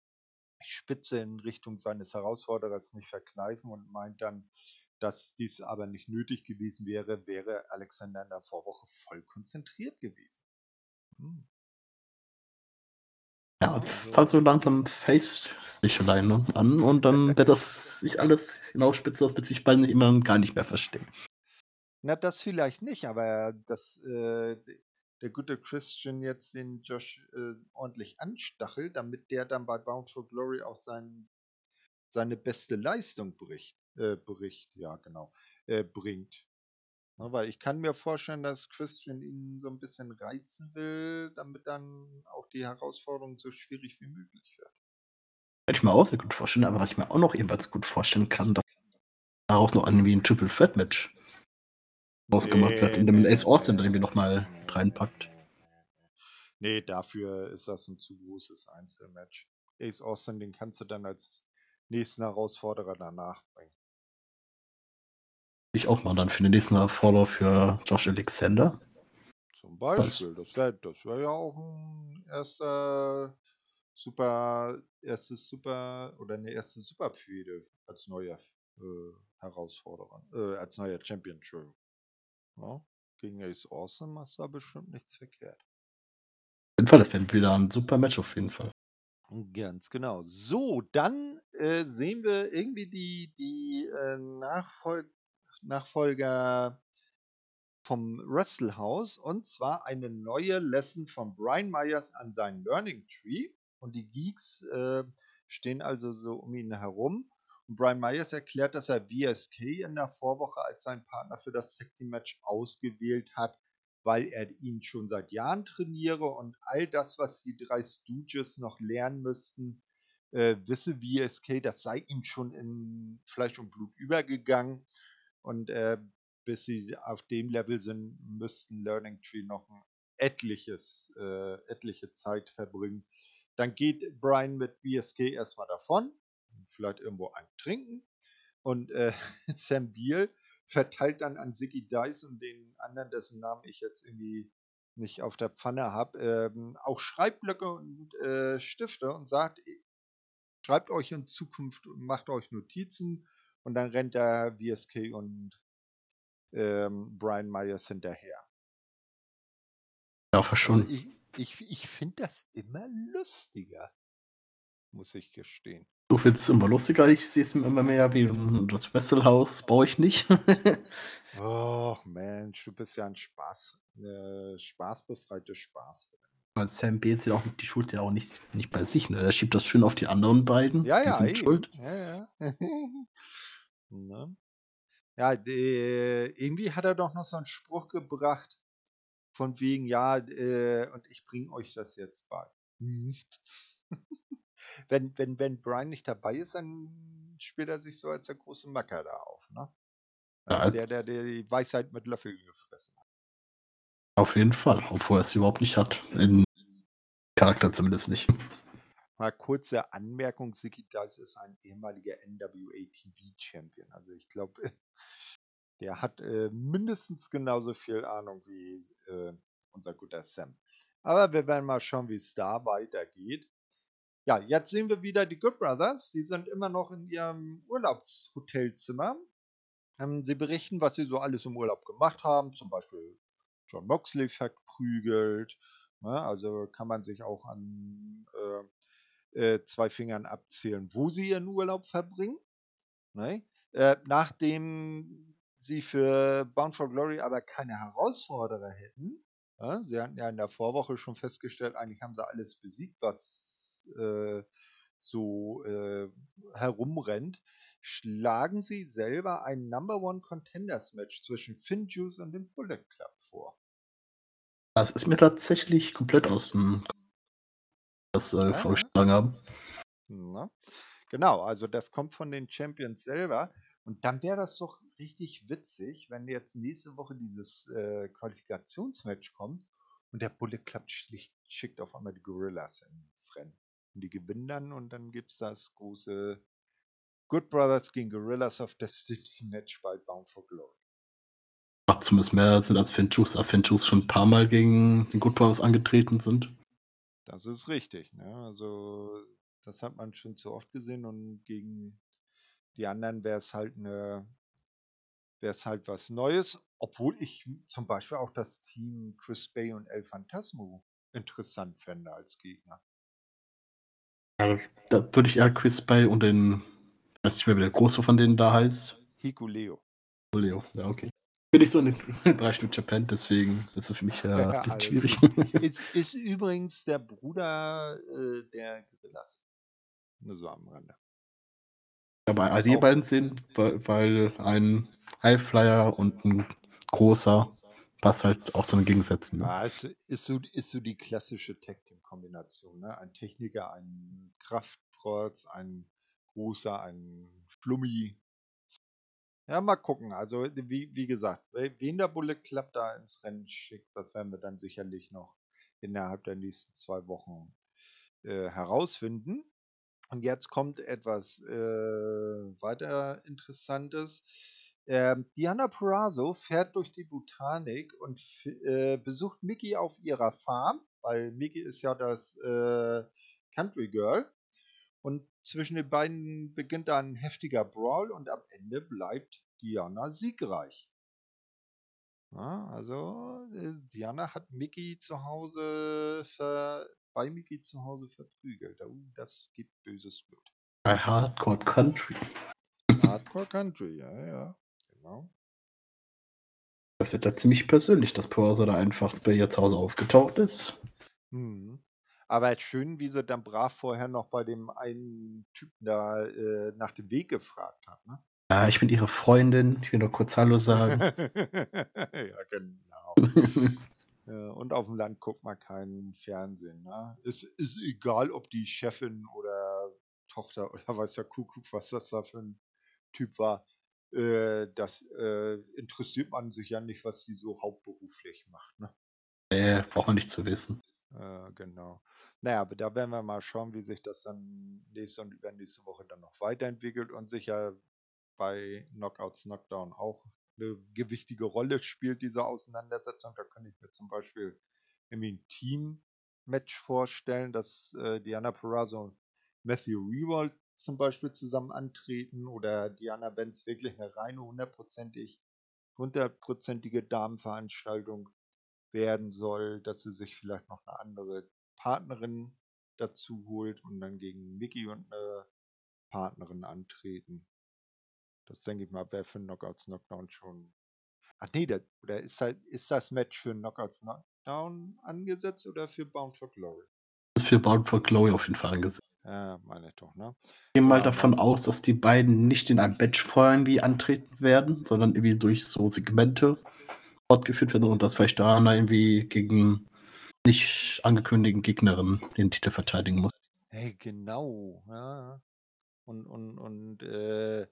Spitze in Richtung seines Herausforderers nicht verkneifen und meint dann, dass dies aber nicht nötig gewesen wäre, wäre Alexander in der Vorwoche voll konzentriert gewesen. Hm. Ja, also, fang so langsam Face sich alleine an und dann wird das sich alles hinausspitzen, das wird sich bald immer gar nicht mehr verstehen. Na, das vielleicht nicht, aber dass äh, der gute Christian jetzt den Josh äh, ordentlich anstachelt, damit der dann bei Bound for Glory auch sein, seine beste Leistung bricht äh, Bericht, ja genau, äh, bringt. Ja, weil ich kann mir vorstellen, dass Christian ihn so ein bisschen reizen will, damit dann auch die Herausforderung so schwierig wie möglich wird. Kann ich mir auch sehr gut vorstellen, aber was ich mir auch noch ebenfalls gut vorstellen kann, dass daraus noch irgendwie ein Triple Threat Match rausgemacht nee, wird, in dem Ace Austin irgendwie nochmal reinpackt. Nee, dafür ist das ein zu großes Einzelmatch. Ace Austin, den kannst du dann als nächsten Herausforderer danach bringen ich auch mal dann für den nächsten Follow für Josh Alexander. Zum Beispiel, Was? das wäre das wär ja auch ein erster super, erstes Super oder eine erste Superpfede als neuer äh, Herausforderer, äh, als neuer Champion, Entschuldigung. Ja, gegen Ace Awesome hast du bestimmt nichts verkehrt. Auf jeden Fall, das wäre wieder ein super Match auf jeden Fall. Ganz genau. So, dann äh, sehen wir irgendwie die, die äh, Nachfol Nachfolger vom Wrestle und zwar eine neue Lesson von Brian Myers an seinen Learning Tree. Und die Geeks äh, stehen also so um ihn herum. Und Brian Myers erklärt, dass er VSK in der Vorwoche als seinen Partner für das Tag Team Match ausgewählt hat, weil er ihn schon seit Jahren trainiere und all das, was die drei Stooges noch lernen müssten, äh, wisse VSK, das sei ihm schon in Fleisch und Blut übergegangen. Und äh, bis sie auf dem Level sind, müssten Learning Tree noch ein etliches, äh, etliche Zeit verbringen. Dann geht Brian mit VSK erstmal davon, vielleicht irgendwo ein Trinken. Und äh, Sam Beal verteilt dann an Ziggy Dice und den anderen, dessen Namen ich jetzt irgendwie nicht auf der Pfanne habe, ähm, auch Schreibblöcke und äh, Stifte und sagt, schreibt euch in Zukunft und macht euch Notizen und dann rennt der VSK und ähm, Brian Myers hinterher. Ja, schon. Also ich ich, ich finde das immer lustiger, muss ich gestehen. Du findest es immer lustiger, ich sehe es immer mehr wie das Wesselhaus, brauche ich nicht. Och Mensch, du bist ja ein Spaß, äh, spaßbefreite Spaß. Weil Sam Beals ja auch die Schuld ja auch nicht, nicht bei sich, ne? Er schiebt das schön auf die anderen beiden. Ja, ja, die sind schuld. Ja, ja. ne? Ja, die, irgendwie hat er doch noch so einen Spruch gebracht, von wegen, ja, äh, und ich bringe euch das jetzt bei. wenn, wenn, wenn Brian nicht dabei ist, dann spielt er sich so als der große Macker da auf, ne? Als ja, der, der, der die Weisheit mit Löffeln gefressen hat. Auf jeden Fall, obwohl er es überhaupt nicht hat. In Charakter zumindest nicht. Mal kurze Anmerkung, Siki Dice ist ein ehemaliger NWA TV Champion. Also ich glaube, der hat äh, mindestens genauso viel Ahnung wie äh, unser guter Sam. Aber wir werden mal schauen, wie es da weitergeht. Ja, jetzt sehen wir wieder die Good Brothers. Sie sind immer noch in ihrem Urlaubshotelzimmer. Ähm, sie berichten, was sie so alles im Urlaub gemacht haben. Zum Beispiel John Moxley verprügelt. Ne? Also kann man sich auch an äh, äh, zwei Fingern abzählen, wo sie ihren Urlaub verbringen. Ne? Äh, nachdem sie für Bound for Glory aber keine Herausforderer hätten, ja, sie hatten ja in der Vorwoche schon festgestellt, eigentlich haben sie alles besiegt, was äh, so äh, herumrennt, schlagen sie selber ein Number One Contenders Match zwischen Finn Juice und dem Bullet Club vor. Das ist mir tatsächlich komplett aus dem das äh, ja, vorgeschlagen haben. Na, genau, also das kommt von den Champions selber. Und dann wäre das doch richtig witzig, wenn jetzt nächste Woche dieses äh, Qualifikationsmatch kommt und der Bullet Club schlicht, schickt auf einmal die Gorillas ins Rennen. Und die gewinnen dann und dann gibt es das große Good Brothers gegen Gorillas of Destiny Match bei Bound for Glory. Macht zumindest mehr Sinn als Finchus, da Finchus schon ein paar Mal gegen die Good Brothers angetreten sind. Das ist richtig, ne? Also, das hat man schon zu oft gesehen und gegen die anderen wäre es halt eine wäre es halt was Neues, obwohl ich zum Beispiel auch das Team Chris Bay und El Phantasmo interessant fände als Gegner. Ja, da würde ich eher Chris Bay und den, weiß nicht mehr, wie der Große von denen da heißt. Hikuleo. Hikuleo, ja, okay. Bin ich so in den Bereich New Japan, deswegen ist es für mich ja, ja ein bisschen schwierig. Ist, ist, übrigens der Bruder äh, der Gorillas. Nur so am Rande. Ja, bei all die beiden sehen, weil, weil ein Highflyer und ein großer passt halt auch so eine Gegensätze. Ne? Ja, ist, ist, so, ist so die klassische Tag-Team-Kombination. Ne? Ein Techniker, ein Kraftprotz, ein großer, ein Flummi. Ja, mal gucken. Also, wie, wie gesagt, wen der Bullet Club da ins Rennen schickt, das werden wir dann sicherlich noch innerhalb der nächsten zwei Wochen äh, herausfinden. Und jetzt kommt etwas äh, weiter Interessantes. Ähm, Diana Perazzo fährt durch die Botanik und äh, besucht Mickey auf ihrer Farm, weil Mickey ist ja das äh, Country Girl. Und zwischen den beiden beginnt ein heftiger Brawl und am Ende bleibt Diana siegreich. Ja, also äh, Diana hat Mickey zu Hause ver bei Mickey zu Hause verprügelt. Oh, das gibt böses Blut. Bei Hardcore Country. Hardcore Country, ja, ja, genau. Das wird ja ziemlich persönlich, dass Purser da einfach bei ihr zu Hause aufgetaucht ist. Mhm. Aber schön, wie sie dann brav vorher noch bei dem einen Typen da äh, nach dem Weg gefragt hat, ne? Ja, ich bin ihre Freundin. Ich will nur kurz Hallo sagen. ja, genau. und auf dem Land guckt man keinen Fernsehen. Ne? Es ist egal, ob die Chefin oder Tochter oder weiß ja Kuckuck, was das da für ein Typ war. Äh, das äh, interessiert man sich ja nicht, was sie so hauptberuflich macht. Ne? Äh, braucht man nicht zu wissen. Äh, genau. Naja, aber da werden wir mal schauen, wie sich das dann nächste und übernächste Woche dann noch weiterentwickelt und sicher bei Knockouts Knockdown auch eine gewichtige Rolle spielt, diese Auseinandersetzung. Da könnte ich mir zum Beispiel irgendwie ein Team-Match vorstellen, dass äh, Diana Perazzo und Matthew Rewald zum Beispiel zusammen antreten oder Diana Benz wirklich eine reine hundertprozentig hundertprozentige Damenveranstaltung werden soll, dass sie sich vielleicht noch eine andere Partnerin dazu holt und dann gegen Mickey und eine Partnerin antreten. Das denke ich mal, wäre für Knockouts Knockdown schon. Ach nee, der, oder ist, halt, ist das Match für Knockouts Knockdown angesetzt oder für Bound for Glory? Das ist für Bound for Glory auf jeden Fall angesetzt. Ja, meine ich doch, ne? Ich gehe mal davon aus, dass die beiden nicht in einem Match vorher irgendwie antreten werden, sondern irgendwie durch so Segmente fortgeführt werden und dass vielleicht da irgendwie gegen nicht angekündigten Gegnerinnen den Titel verteidigen muss. Hey, genau, ja. Und, und, und äh,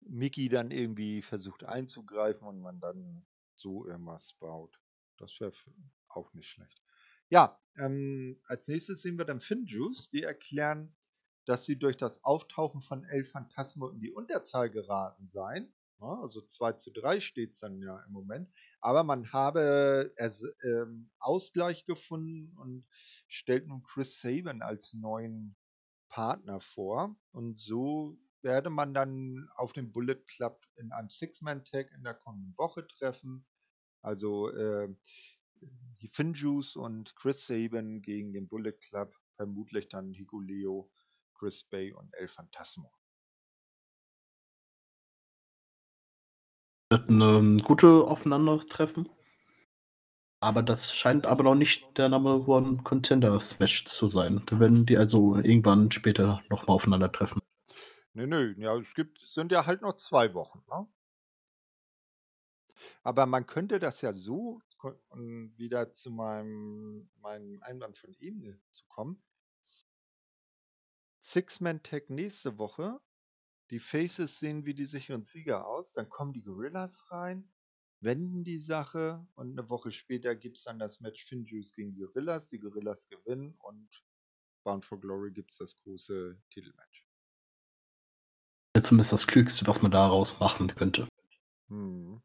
Mickey dann irgendwie versucht einzugreifen und man dann so irgendwas baut. Das wäre auch nicht schlecht. Ja, ähm, als nächstes sehen wir dann Finjuice, die erklären, dass sie durch das Auftauchen von El Phantasmo in die Unterzahl geraten seien. Ja, also 2 zu 3 steht es dann ja im Moment. Aber man habe ähm, Ausgleich gefunden und stellt nun Chris Saban als neuen Partner vor. Und so werde man dann auf dem Bullet Club in einem Six-Man-Tag in der kommenden Woche treffen. Also äh, die Finjuice und Chris Saban gegen den Bullet Club, vermutlich dann Higuleo, Chris Bay und El Phantasmo. Wird ein ähm, gute Aufeinandertreffen. Aber das scheint aber noch nicht der Number One Contenders Match zu sein. Da werden die also irgendwann später nochmal aufeinandertreffen. Nö, nö, ja, es gibt, sind ja halt noch zwei Wochen, ne? Aber man könnte das ja so, um wieder zu meinem, meinem Einwand von eben zu kommen. Six-Man-Tag nächste Woche. Die Faces sehen wie die sicheren Sieger aus. Dann kommen die Gorillas rein, wenden die Sache und eine Woche später gibt es dann das Match Finjuice gegen die Gorillas. Die Gorillas gewinnen und Bound for Glory gibt es das große Titelmatch zumindest das Klügste, was man daraus machen könnte. Hm.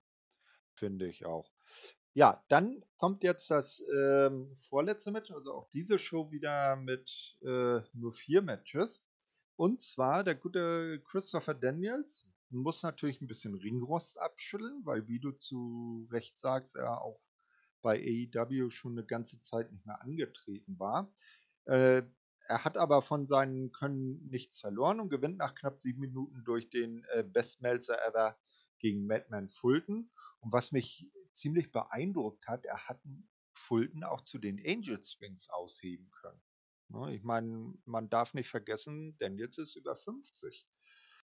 Finde ich auch. Ja, dann kommt jetzt das ähm, vorletzte Match, also auch diese Show wieder mit äh, nur vier Matches. Und zwar der gute Christopher Daniels muss natürlich ein bisschen Ringrost abschütteln, weil wie du zu Recht sagst, er auch bei AEW schon eine ganze Zeit nicht mehr angetreten war. Äh, er hat aber von seinen Können nichts verloren und gewinnt nach knapp sieben Minuten durch den äh, Best Melzer ever gegen Madman Fulton. Und was mich ziemlich beeindruckt hat, er hat Fulton auch zu den Angel Swings ausheben können. Ne, ich meine, man darf nicht vergessen, Daniels ist über 50.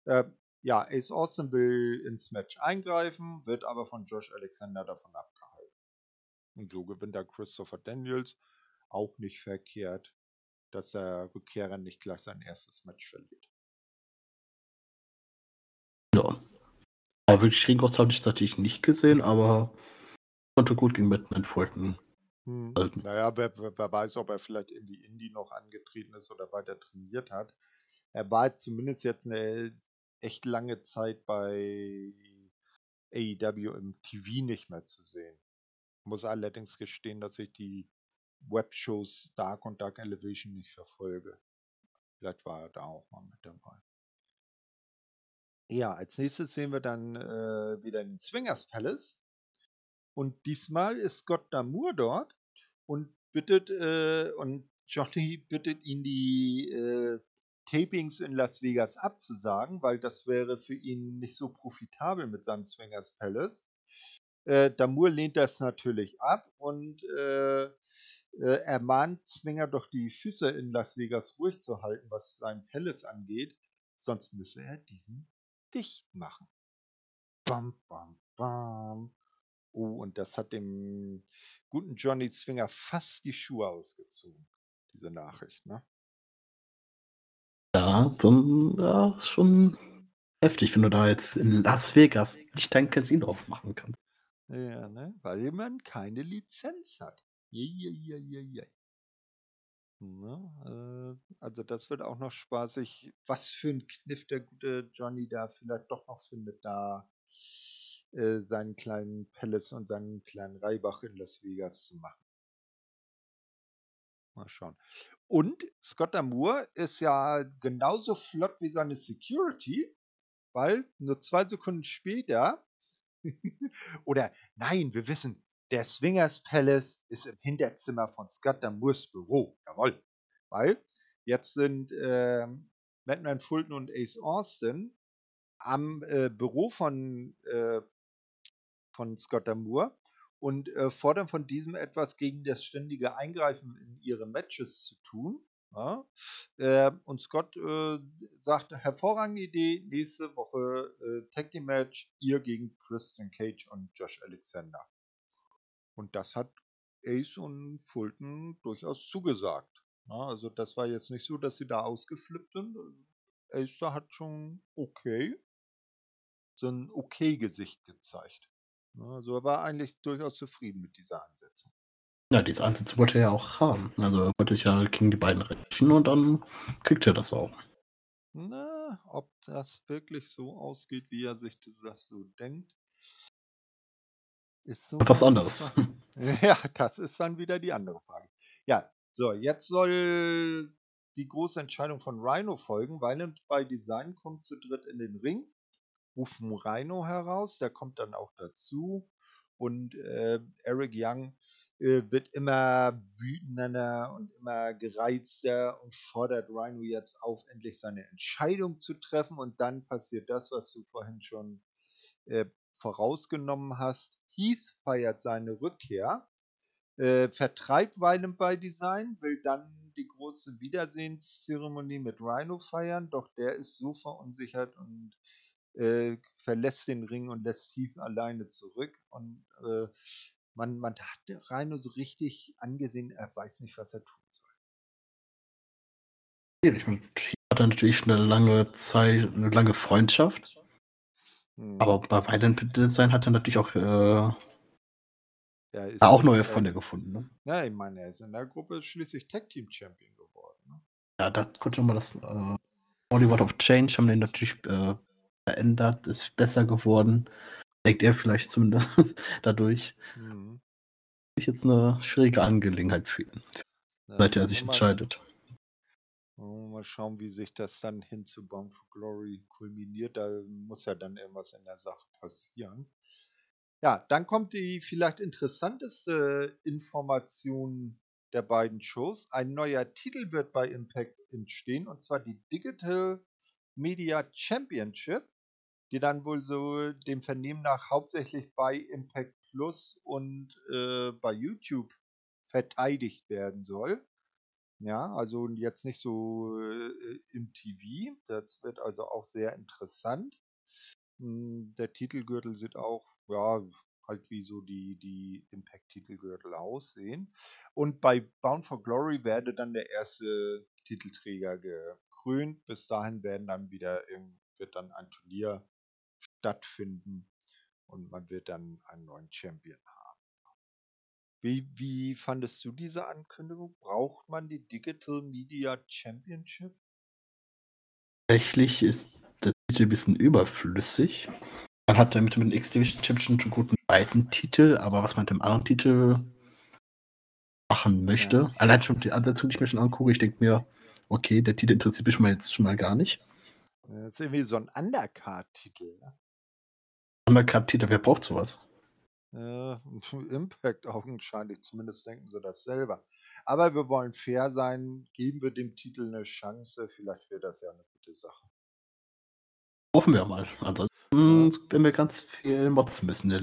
Äh, ja, Ace Austin will ins Match eingreifen, wird aber von Josh Alexander davon abgehalten. Und so gewinnt er Christopher Daniels auch nicht verkehrt dass der Rückkehrer nicht gleich sein erstes Match verliert. Ja. Aber wirklich Ringos habe ich natürlich nicht gesehen, aber konnte gut gegen Batman Fulton. Hm. Naja, wer, wer, weiß, ob er vielleicht in die Indie noch angetreten ist oder weiter trainiert hat. Er war zumindest jetzt eine echt lange Zeit bei AEW im TV nicht mehr zu sehen. Ich muss allerdings gestehen, dass ich die Webshows Dark und Dark Elevation nicht verfolge. Vielleicht war er da auch mal mit dabei. Ja, als nächstes sehen wir dann äh, wieder den Swingers Palace. Und diesmal ist Scott Damour dort und bittet äh, und Johnny bittet ihn die äh, Tapings in Las Vegas abzusagen, weil das wäre für ihn nicht so profitabel mit seinem Swingers Palace. Äh, Damour lehnt das natürlich ab und äh, äh, ermahnt Zwinger doch die Füße in Las Vegas ruhig zu halten, was sein Palace angeht, sonst müsse er diesen dicht machen. Bam, bam, bam. Oh, und das hat dem guten Johnny Zwinger fast die Schuhe ausgezogen, diese Nachricht, ne? Ja, so, ja, schon heftig, wenn du da jetzt in Las Vegas nicht dein Casino aufmachen kannst. Ja, ne? Weil man keine Lizenz hat. Jei, Ne? Äh, also das wird auch noch spaßig. Was für ein Kniff der gute Johnny da vielleicht doch noch findet, da äh, seinen kleinen Palace und seinen kleinen Reibach in Las Vegas zu machen. Mal schauen. Und Scott Amour ist ja genauso flott wie seine Security, weil nur zwei Sekunden später, oder nein, wir wissen, der Swingers Palace ist im Hinterzimmer von Scott Damours Büro. Jawohl. Weil jetzt sind äh, Batman Fulton und Ace Austin am äh, Büro von, äh, von Scott Damour und äh, fordern von diesem etwas gegen das ständige Eingreifen in ihre Matches zu tun. Ja? Äh, und Scott äh, sagt, hervorragende Idee, nächste Woche äh, Tag Team Match, ihr gegen Christian Cage und Josh Alexander. Und das hat Ace und Fulton durchaus zugesagt. Ja, also das war jetzt nicht so, dass sie da ausgeflippt sind. Ace hat schon okay, so ein okay Gesicht gezeigt. Ja, also er war eigentlich durchaus zufrieden mit dieser Ansetzung. Ja, diese Ansätze wollte er ja auch haben. Also er wollte sich ja gegen die beiden rächen und dann kriegt er das auch. Na, ob das wirklich so ausgeht, wie er sich das so denkt, ist so was anderes. Ja, das ist dann wieder die andere Frage. Ja, so, jetzt soll die große Entscheidung von Rhino folgen. weil bei Design kommt zu dritt in den Ring, rufen Rhino heraus, der kommt dann auch dazu. Und äh, Eric Young äh, wird immer wütender und immer gereizter und fordert Rhino jetzt auf, endlich seine Entscheidung zu treffen. Und dann passiert das, was du vorhin schon äh, vorausgenommen hast. Heath feiert seine Rückkehr, äh, vertreibt Weilen bei Design, will dann die große Wiedersehenszeremonie mit Rhino feiern, doch der ist so verunsichert und äh, verlässt den Ring und lässt Heath alleine zurück. Und äh, man, man hat Rhino so richtig angesehen, er weiß nicht, was er tun soll. Ich meine, Heath hatte natürlich eine lange Zeit, eine lange Freundschaft. Hm. Aber bei Violent Design hat er natürlich auch, äh, ja, ist auch neue Freunde äh, gefunden. Ne? Ja, ich meine, er ist in der Gruppe schließlich Tag Team Champion geworden. Ne? Ja, da konnte man das. Äh, Hollywood of Change haben den natürlich äh, verändert, ist besser geworden. Denkt er vielleicht zumindest dadurch. Mhm. Ich jetzt eine schwierige Angelegenheit für ihn, seit er sich entscheidet. Mal schauen, wie sich das dann hin zu Bound for Glory kulminiert. Da muss ja dann irgendwas in der Sache passieren. Ja, dann kommt die vielleicht interessanteste Information der beiden Shows. Ein neuer Titel wird bei Impact entstehen, und zwar die Digital Media Championship, die dann wohl so dem Vernehmen nach hauptsächlich bei Impact Plus und äh, bei YouTube verteidigt werden soll. Ja, also jetzt nicht so äh, im TV. Das wird also auch sehr interessant. Hm, der Titelgürtel sieht auch, ja, halt wie so die, die Impact-Titelgürtel aussehen. Und bei Bound for Glory werde dann der erste Titelträger gekrönt. Bis dahin werden dann wieder wird dann ein Turnier stattfinden und man wird dann einen neuen Champion haben. Wie, wie fandest du diese Ankündigung? Braucht man die Digital Media Championship? Tatsächlich ist der Titel ein bisschen überflüssig. Man hat ja mit dem X-Division Championship schon einen guten zweiten Titel, aber was man mit dem anderen Titel machen möchte. Ja. Allein schon die Ansetzung, die ich mir schon angucke, ich denke mir, okay, der Titel interessiert mich schon mal jetzt schon mal gar nicht. Das ist irgendwie so ein Undercard-Titel. Ne? Undercard-Titel, wer braucht sowas? Äh, Impact augenscheinlich, zumindest denken sie das selber. Aber wir wollen fair sein, geben wir dem Titel eine Chance, vielleicht wird das ja eine gute Sache. Hoffen wir mal. Ansonsten ja. werden wir ganz viel motzen müssen. Ja.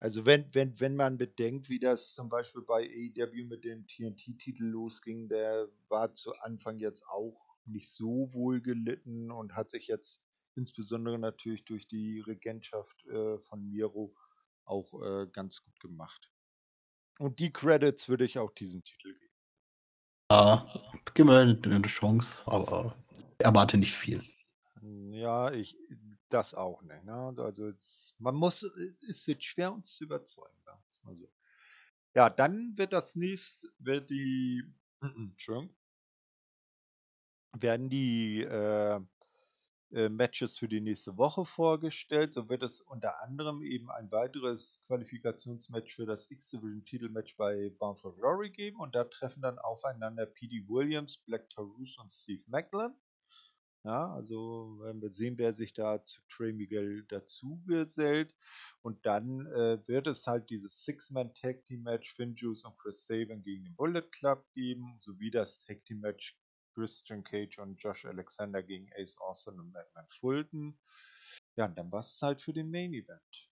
Also wenn, wenn, wenn man bedenkt, wie das zum Beispiel bei AEW mit dem TNT-Titel losging, der war zu Anfang jetzt auch nicht so wohl gelitten und hat sich jetzt insbesondere natürlich durch die Regentschaft äh, von Miro auch äh, ganz gut gemacht. Und die Credits würde ich auch diesem Titel geben. Ja, gib mir eine Chance, aber erwarte nicht viel. Ja, ich das auch nicht. Ne? Also es, man muss, es wird schwer uns zu überzeugen, sagen wir es mal so. Ja, dann wird das nächste, wird die, Entschuldigung, werden die äh, äh, Matches für die nächste Woche vorgestellt. So wird es unter anderem eben ein weiteres Qualifikationsmatch für das X-Division-Titelmatch bei Bound for Glory geben und da treffen dann aufeinander P.D. Williams, Black Taurus und Steve Macklin. Ja, also werden wir sehen, wer sich da zu Trey Miguel dazu gesellt. Und dann äh, wird es halt dieses Six-Man-Tag-Team-Match Finn Juice und Chris Sabin gegen den Bullet Club geben, sowie das Tag-Team-Match Christian Cage und Josh Alexander gegen Ace Austin und Madman Fulton. Ja, und dann war es Zeit für den Main Event.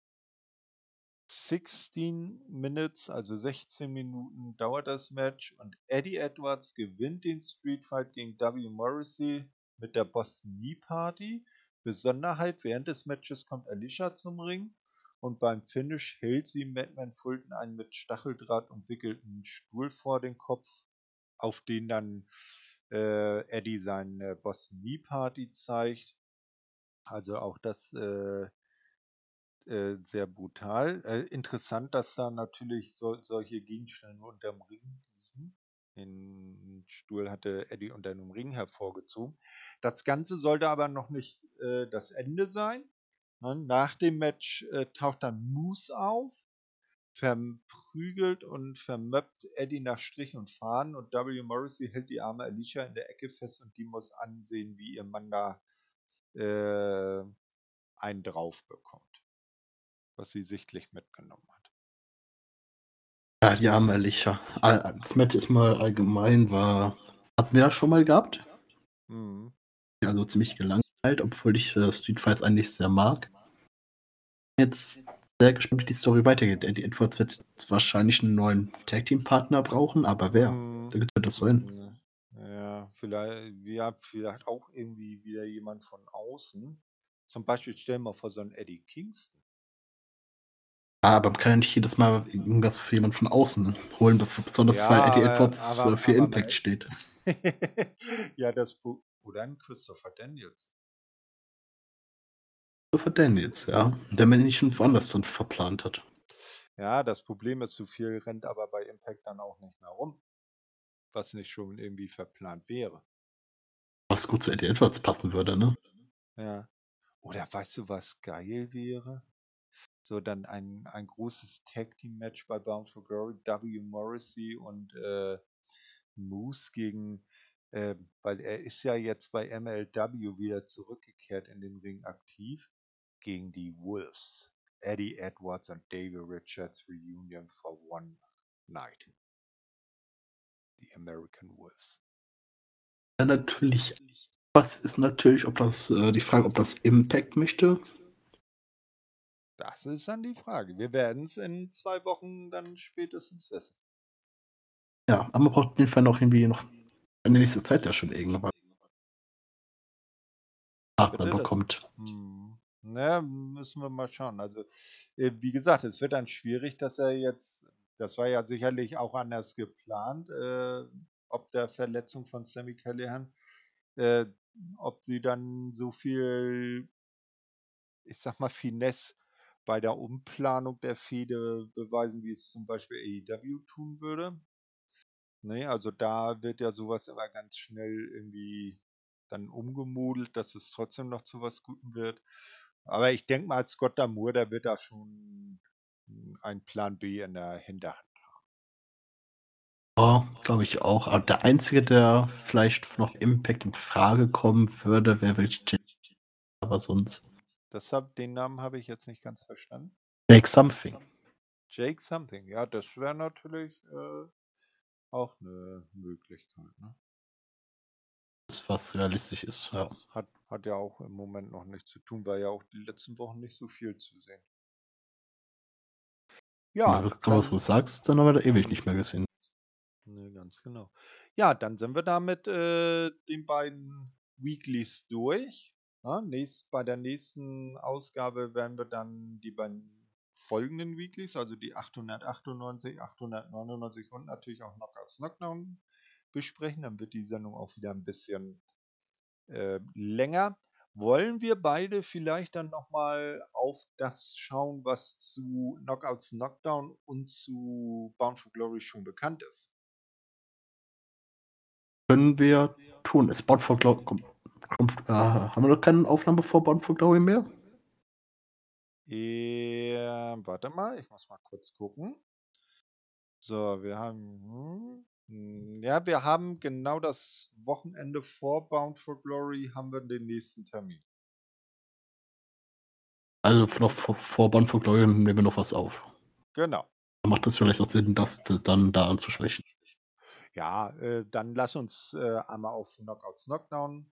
16 Minutes, also 16 Minuten dauert das Match und Eddie Edwards gewinnt den Street Fight gegen W. Morrissey mit der Boston Knee Party. Besonderheit, während des Matches kommt Alicia zum Ring und beim Finish hält sie Madman Fulton einen mit Stacheldraht umwickelten Stuhl vor den Kopf, auf den dann äh, Eddie seine Boston Knee Party zeigt. Also auch das äh, äh, sehr brutal. Äh, interessant, dass da natürlich so, solche Gegenstände unterm Ring liegen. Den Stuhl hatte Eddie unter einem Ring hervorgezogen. Das Ganze sollte aber noch nicht äh, das Ende sein. Ne? Nach dem Match äh, taucht dann Moose auf verprügelt und vermöppt Eddie nach Strich und Faden und W. Morrissey hält die arme Alicia in der Ecke fest und die muss ansehen, wie ihr Mann da äh, einen drauf bekommt. Was sie sichtlich mitgenommen hat. Ja, die arme Alicia. Das Match ist mal allgemein war, hatten wir ja schon mal gehabt. Mhm. Also ziemlich gelangweilt, obwohl ich äh, Street Fights eigentlich sehr mag. Jetzt sehr gespannt, wie die Story weitergeht. Eddie Edwards wird wahrscheinlich einen neuen Tag-Team-Partner brauchen, aber wer? Hm. Wer könnte das sein? Ja, vielleicht, ja, vielleicht auch irgendwie wieder jemand von außen. Zum Beispiel stellen wir vor so einen Eddie Kingston. Aber man kann ja nicht jedes Mal irgendwas für jemanden von außen holen, besonders ja, weil Eddie Edwards aber, für aber Impact steht. ja, das oder ein Christopher Daniels. Christopher Daniels, ja. Der mir nicht schon woanders dann verplant hat. Ja, das Problem ist, zu viel rennt aber bei Impact dann auch nicht mehr rum. Was nicht schon irgendwie verplant wäre. Was gut zu Eddie Edwards passen würde, ne? Ja. Oder weißt du, was geil wäre? So dann ein, ein großes Tag Team Match bei Bound for Glory, W. Morrissey und äh, Moose gegen, äh, weil er ist ja jetzt bei MLW wieder zurückgekehrt in den Ring aktiv gegen die Wolves. Eddie Edwards und David Richards Reunion for One Night. Die American Wolves. Ja, natürlich. Was ist natürlich, ob das äh, die Frage, ob das Impact möchte? Das ist dann die Frage. Wir werden es in zwei Wochen dann spätestens wissen. Ja, aber man braucht auf jeden Fall noch irgendwie noch in der nächsten Zeit ja schon irgendwas. Partner bekommt. Das, Na, müssen wir mal schauen. Also, äh, wie gesagt, es wird dann schwierig, dass er jetzt, das war ja sicherlich auch anders geplant, äh, ob der Verletzung von Sammy Callahan, äh, ob sie dann so viel, ich sag mal, Finesse bei der Umplanung der Fehde beweisen, wie es zum Beispiel AEW tun würde. Ne, also da wird ja sowas immer ganz schnell irgendwie dann umgemodelt, dass es trotzdem noch zu was Gutem wird. Aber ich denke mal, Scott Damour, der wird da schon einen Plan B in der Hinterhand haben. Ja, glaube ich auch. Aber der Einzige, der vielleicht noch Impact in Frage kommen würde, wäre wirklich Jake. Aber sonst. Das hab, den Namen habe ich jetzt nicht ganz verstanden. Jake Something. Jake Something, ja, das wäre natürlich äh, auch eine Möglichkeit. Ne? Das, was realistisch ist, ja. Hat, hat ja auch im Moment noch nichts zu tun, weil ja auch die letzten Wochen nicht so viel zu sehen. Ja, ja kann was du sagst, dann haben wir da ewig nicht mehr gesehen. Ne, ganz genau. Ja, dann sind wir da mit äh, den beiden Weeklies durch. Ja, nächst, bei der nächsten Ausgabe werden wir dann die beiden folgenden Weeklies, also die 898, 899 und natürlich auch Knockouts Knockdown besprechen. Dann wird die Sendung auch wieder ein bisschen äh, länger. Wollen wir beide vielleicht dann nochmal auf das schauen, was zu Knockouts Knockdown und zu Bound for Glory schon bekannt ist? Können wir tun. Ist Bound for Glory. Äh, haben wir noch keine Aufnahme vor Bound for Glory mehr? Ja, warte mal, ich muss mal kurz gucken. So, wir haben. Hm, ja, wir haben genau das Wochenende vor Bound for Glory haben wir den nächsten Termin. Also noch vor, vor Bound for Glory nehmen wir noch was auf. Genau. Macht das vielleicht auch Sinn, das dann da anzusprechen? Ja, äh, dann lass uns äh, einmal auf Knockouts Knockdown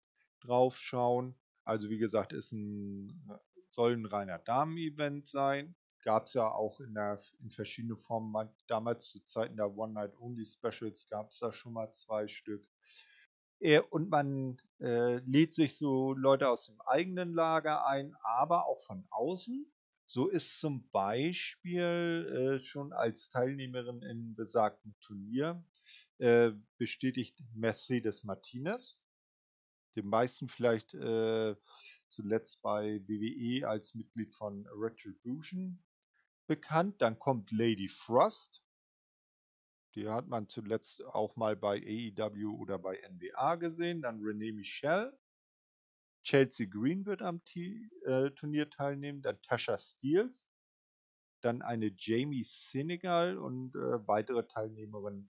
drauf schauen. Also wie gesagt, ist ein, äh, soll ein reiner Damen-Event sein. Gab es ja auch in, der, in verschiedenen Formen. Damals zu Zeiten der One-Night-Only-Specials gab es da schon mal zwei Stück. Äh, und man äh, lädt sich so Leute aus dem eigenen Lager ein, aber auch von außen. So ist zum Beispiel äh, schon als Teilnehmerin in besagtem Turnier äh, bestätigt Mercedes Martinez. Den meisten vielleicht äh, zuletzt bei WWE als Mitglied von Retribution bekannt. Dann kommt Lady Frost. Die hat man zuletzt auch mal bei AEW oder bei NWA gesehen. Dann René Michel. Chelsea Green wird am T äh, Turnier teilnehmen. Dann Tasha Steels. Dann eine Jamie Senegal und äh, weitere Teilnehmerinnen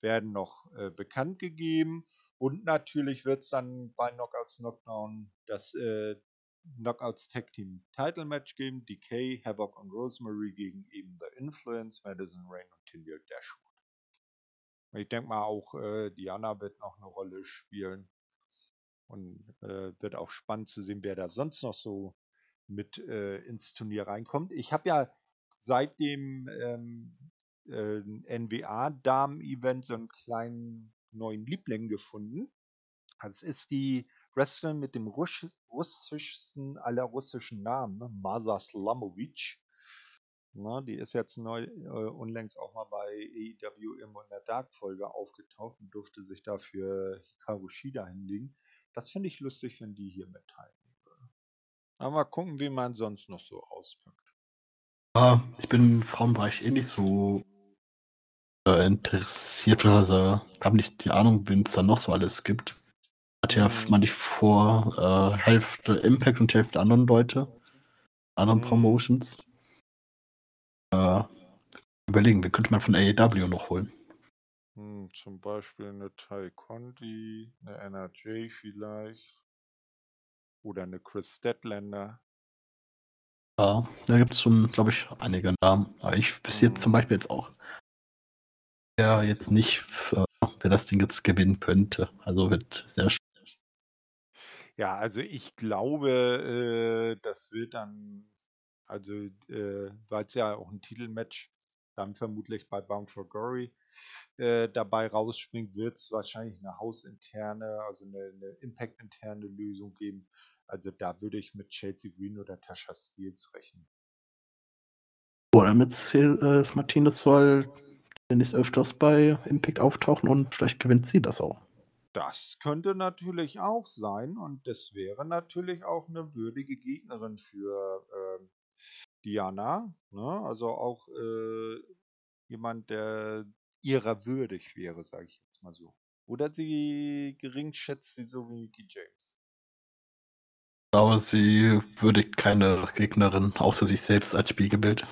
werden noch äh, bekannt gegeben. Und natürlich wird es dann bei Knockouts Knockdown das äh, Knockouts Tag Team Title Match geben. Decay, Havoc und Rosemary gegen eben The Influence, Madison Rain und Tindale Dashwood. Ich denke mal auch äh, Diana wird noch eine Rolle spielen. Und äh, wird auch spannend zu sehen, wer da sonst noch so mit äh, ins Turnier reinkommt. Ich habe ja seit dem ähm, äh, NWA-Damen-Event so einen kleinen neuen Liebling gefunden. Das ist die Wrestlerin mit dem russischsten aller russischen Namen, ne? Masa Slamovic. Na, die ist jetzt neu äh, unlängst auch mal bei AEW in der Dark-Folge aufgetaucht und durfte sich dafür Hikaru Shida hinlegen. Das finde ich lustig, wenn die hier mit teilnehmen würde. Aber mal gucken, wie man sonst noch so auspackt. Ja, ich bin im Frauenbereich eh nicht so äh, interessiert, also habe nicht die Ahnung, wen es da noch so alles gibt. Hat ja mhm. man nicht vor, äh, Hälfte Impact und Hälfte anderen Leute, anderen mhm. Promotions. Äh, überlegen, wie könnte man von AEW noch holen? Hm, zum Beispiel eine Tai Conti, eine NRJ vielleicht. Oder eine Chris Statlander. Ja, da gibt es schon, glaube ich, einige Namen. Aber ich wüsste jetzt zum mhm. Beispiel jetzt auch ja jetzt nicht, äh, wer das Ding jetzt gewinnen könnte. Also wird sehr. Ja, also ich glaube, äh, das wird dann, also äh, weil es ja auch ein Titelmatch dann vermutlich bei Bound for Glory äh, dabei rausspringt, wird es wahrscheinlich eine hausinterne, also eine, eine Impact-interne Lösung geben. Also da würde ich mit Chelsea Green oder Tasha Steels rechnen. Oder mit äh, Martinez soll demnächst öfters bei Impact auftauchen und vielleicht gewinnt sie das auch. Das könnte natürlich auch sein und das wäre natürlich auch eine würdige Gegnerin für äh, Diana. Ne? Also auch äh, jemand, der ihrer würdig wäre, sage ich jetzt mal so. Oder sie gering schätzt sie so wie Mickey James. Aber sie würdigt keine Gegnerin außer sich selbst als Spiegelbild.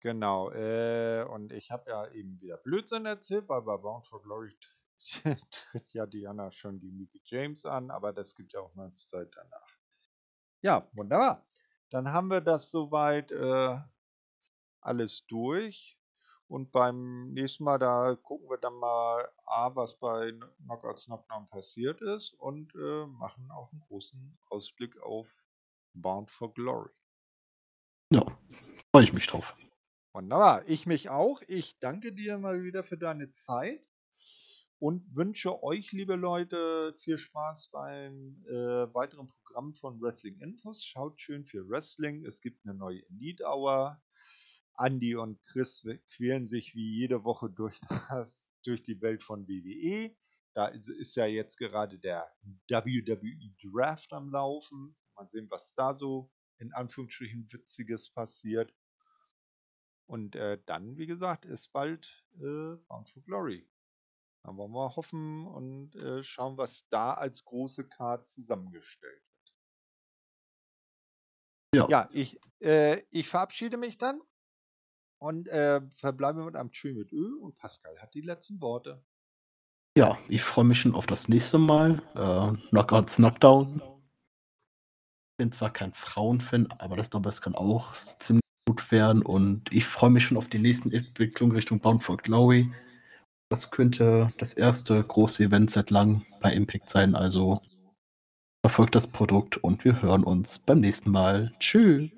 Genau, äh, und ich habe ja eben wieder Blödsinn erzählt, weil bei Bound for Glory tritt ja Diana schon die Mickey James an, aber das gibt ja auch eine Zeit danach. Ja, wunderbar. Dann haben wir das soweit äh, alles durch. Und beim nächsten Mal, da gucken wir dann mal A, was bei Knockouts Knockdown passiert ist und äh, machen auch einen großen Ausblick auf Bound for Glory. Ja, freue ich mich drauf. Wunderbar, ich mich auch. Ich danke dir mal wieder für deine Zeit und wünsche euch, liebe Leute, viel Spaß beim äh, weiteren Programm von Wrestling Infos. Schaut schön für Wrestling. Es gibt eine neue Elite Hour. Andy und Chris quälen sich wie jede Woche durch, das, durch die Welt von WWE. Da ist ja jetzt gerade der WWE Draft am Laufen. Mal sehen, was da so in Anführungsstrichen Witziges passiert. Und äh, dann, wie gesagt, ist bald äh, Bound for Glory. Dann wollen wir hoffen und äh, schauen, was da als große Card zusammengestellt wird. Ja, ja ich, äh, ich verabschiede mich dann und äh, verbleibe mit einem Tschü mit Ö und Pascal hat die letzten Worte. Ja, ich freue mich schon auf das nächste Mal. Äh, Knockouts Knockdown. Ich bin zwar kein Frauenfan, aber das glaube ich kann auch ziemlich gut werden und ich freue mich schon auf die nächsten Entwicklungen Richtung Bound for Glory. Das könnte das erste große Event seit langem bei Impact sein, also verfolgt das Produkt und wir hören uns beim nächsten Mal. Tschüss.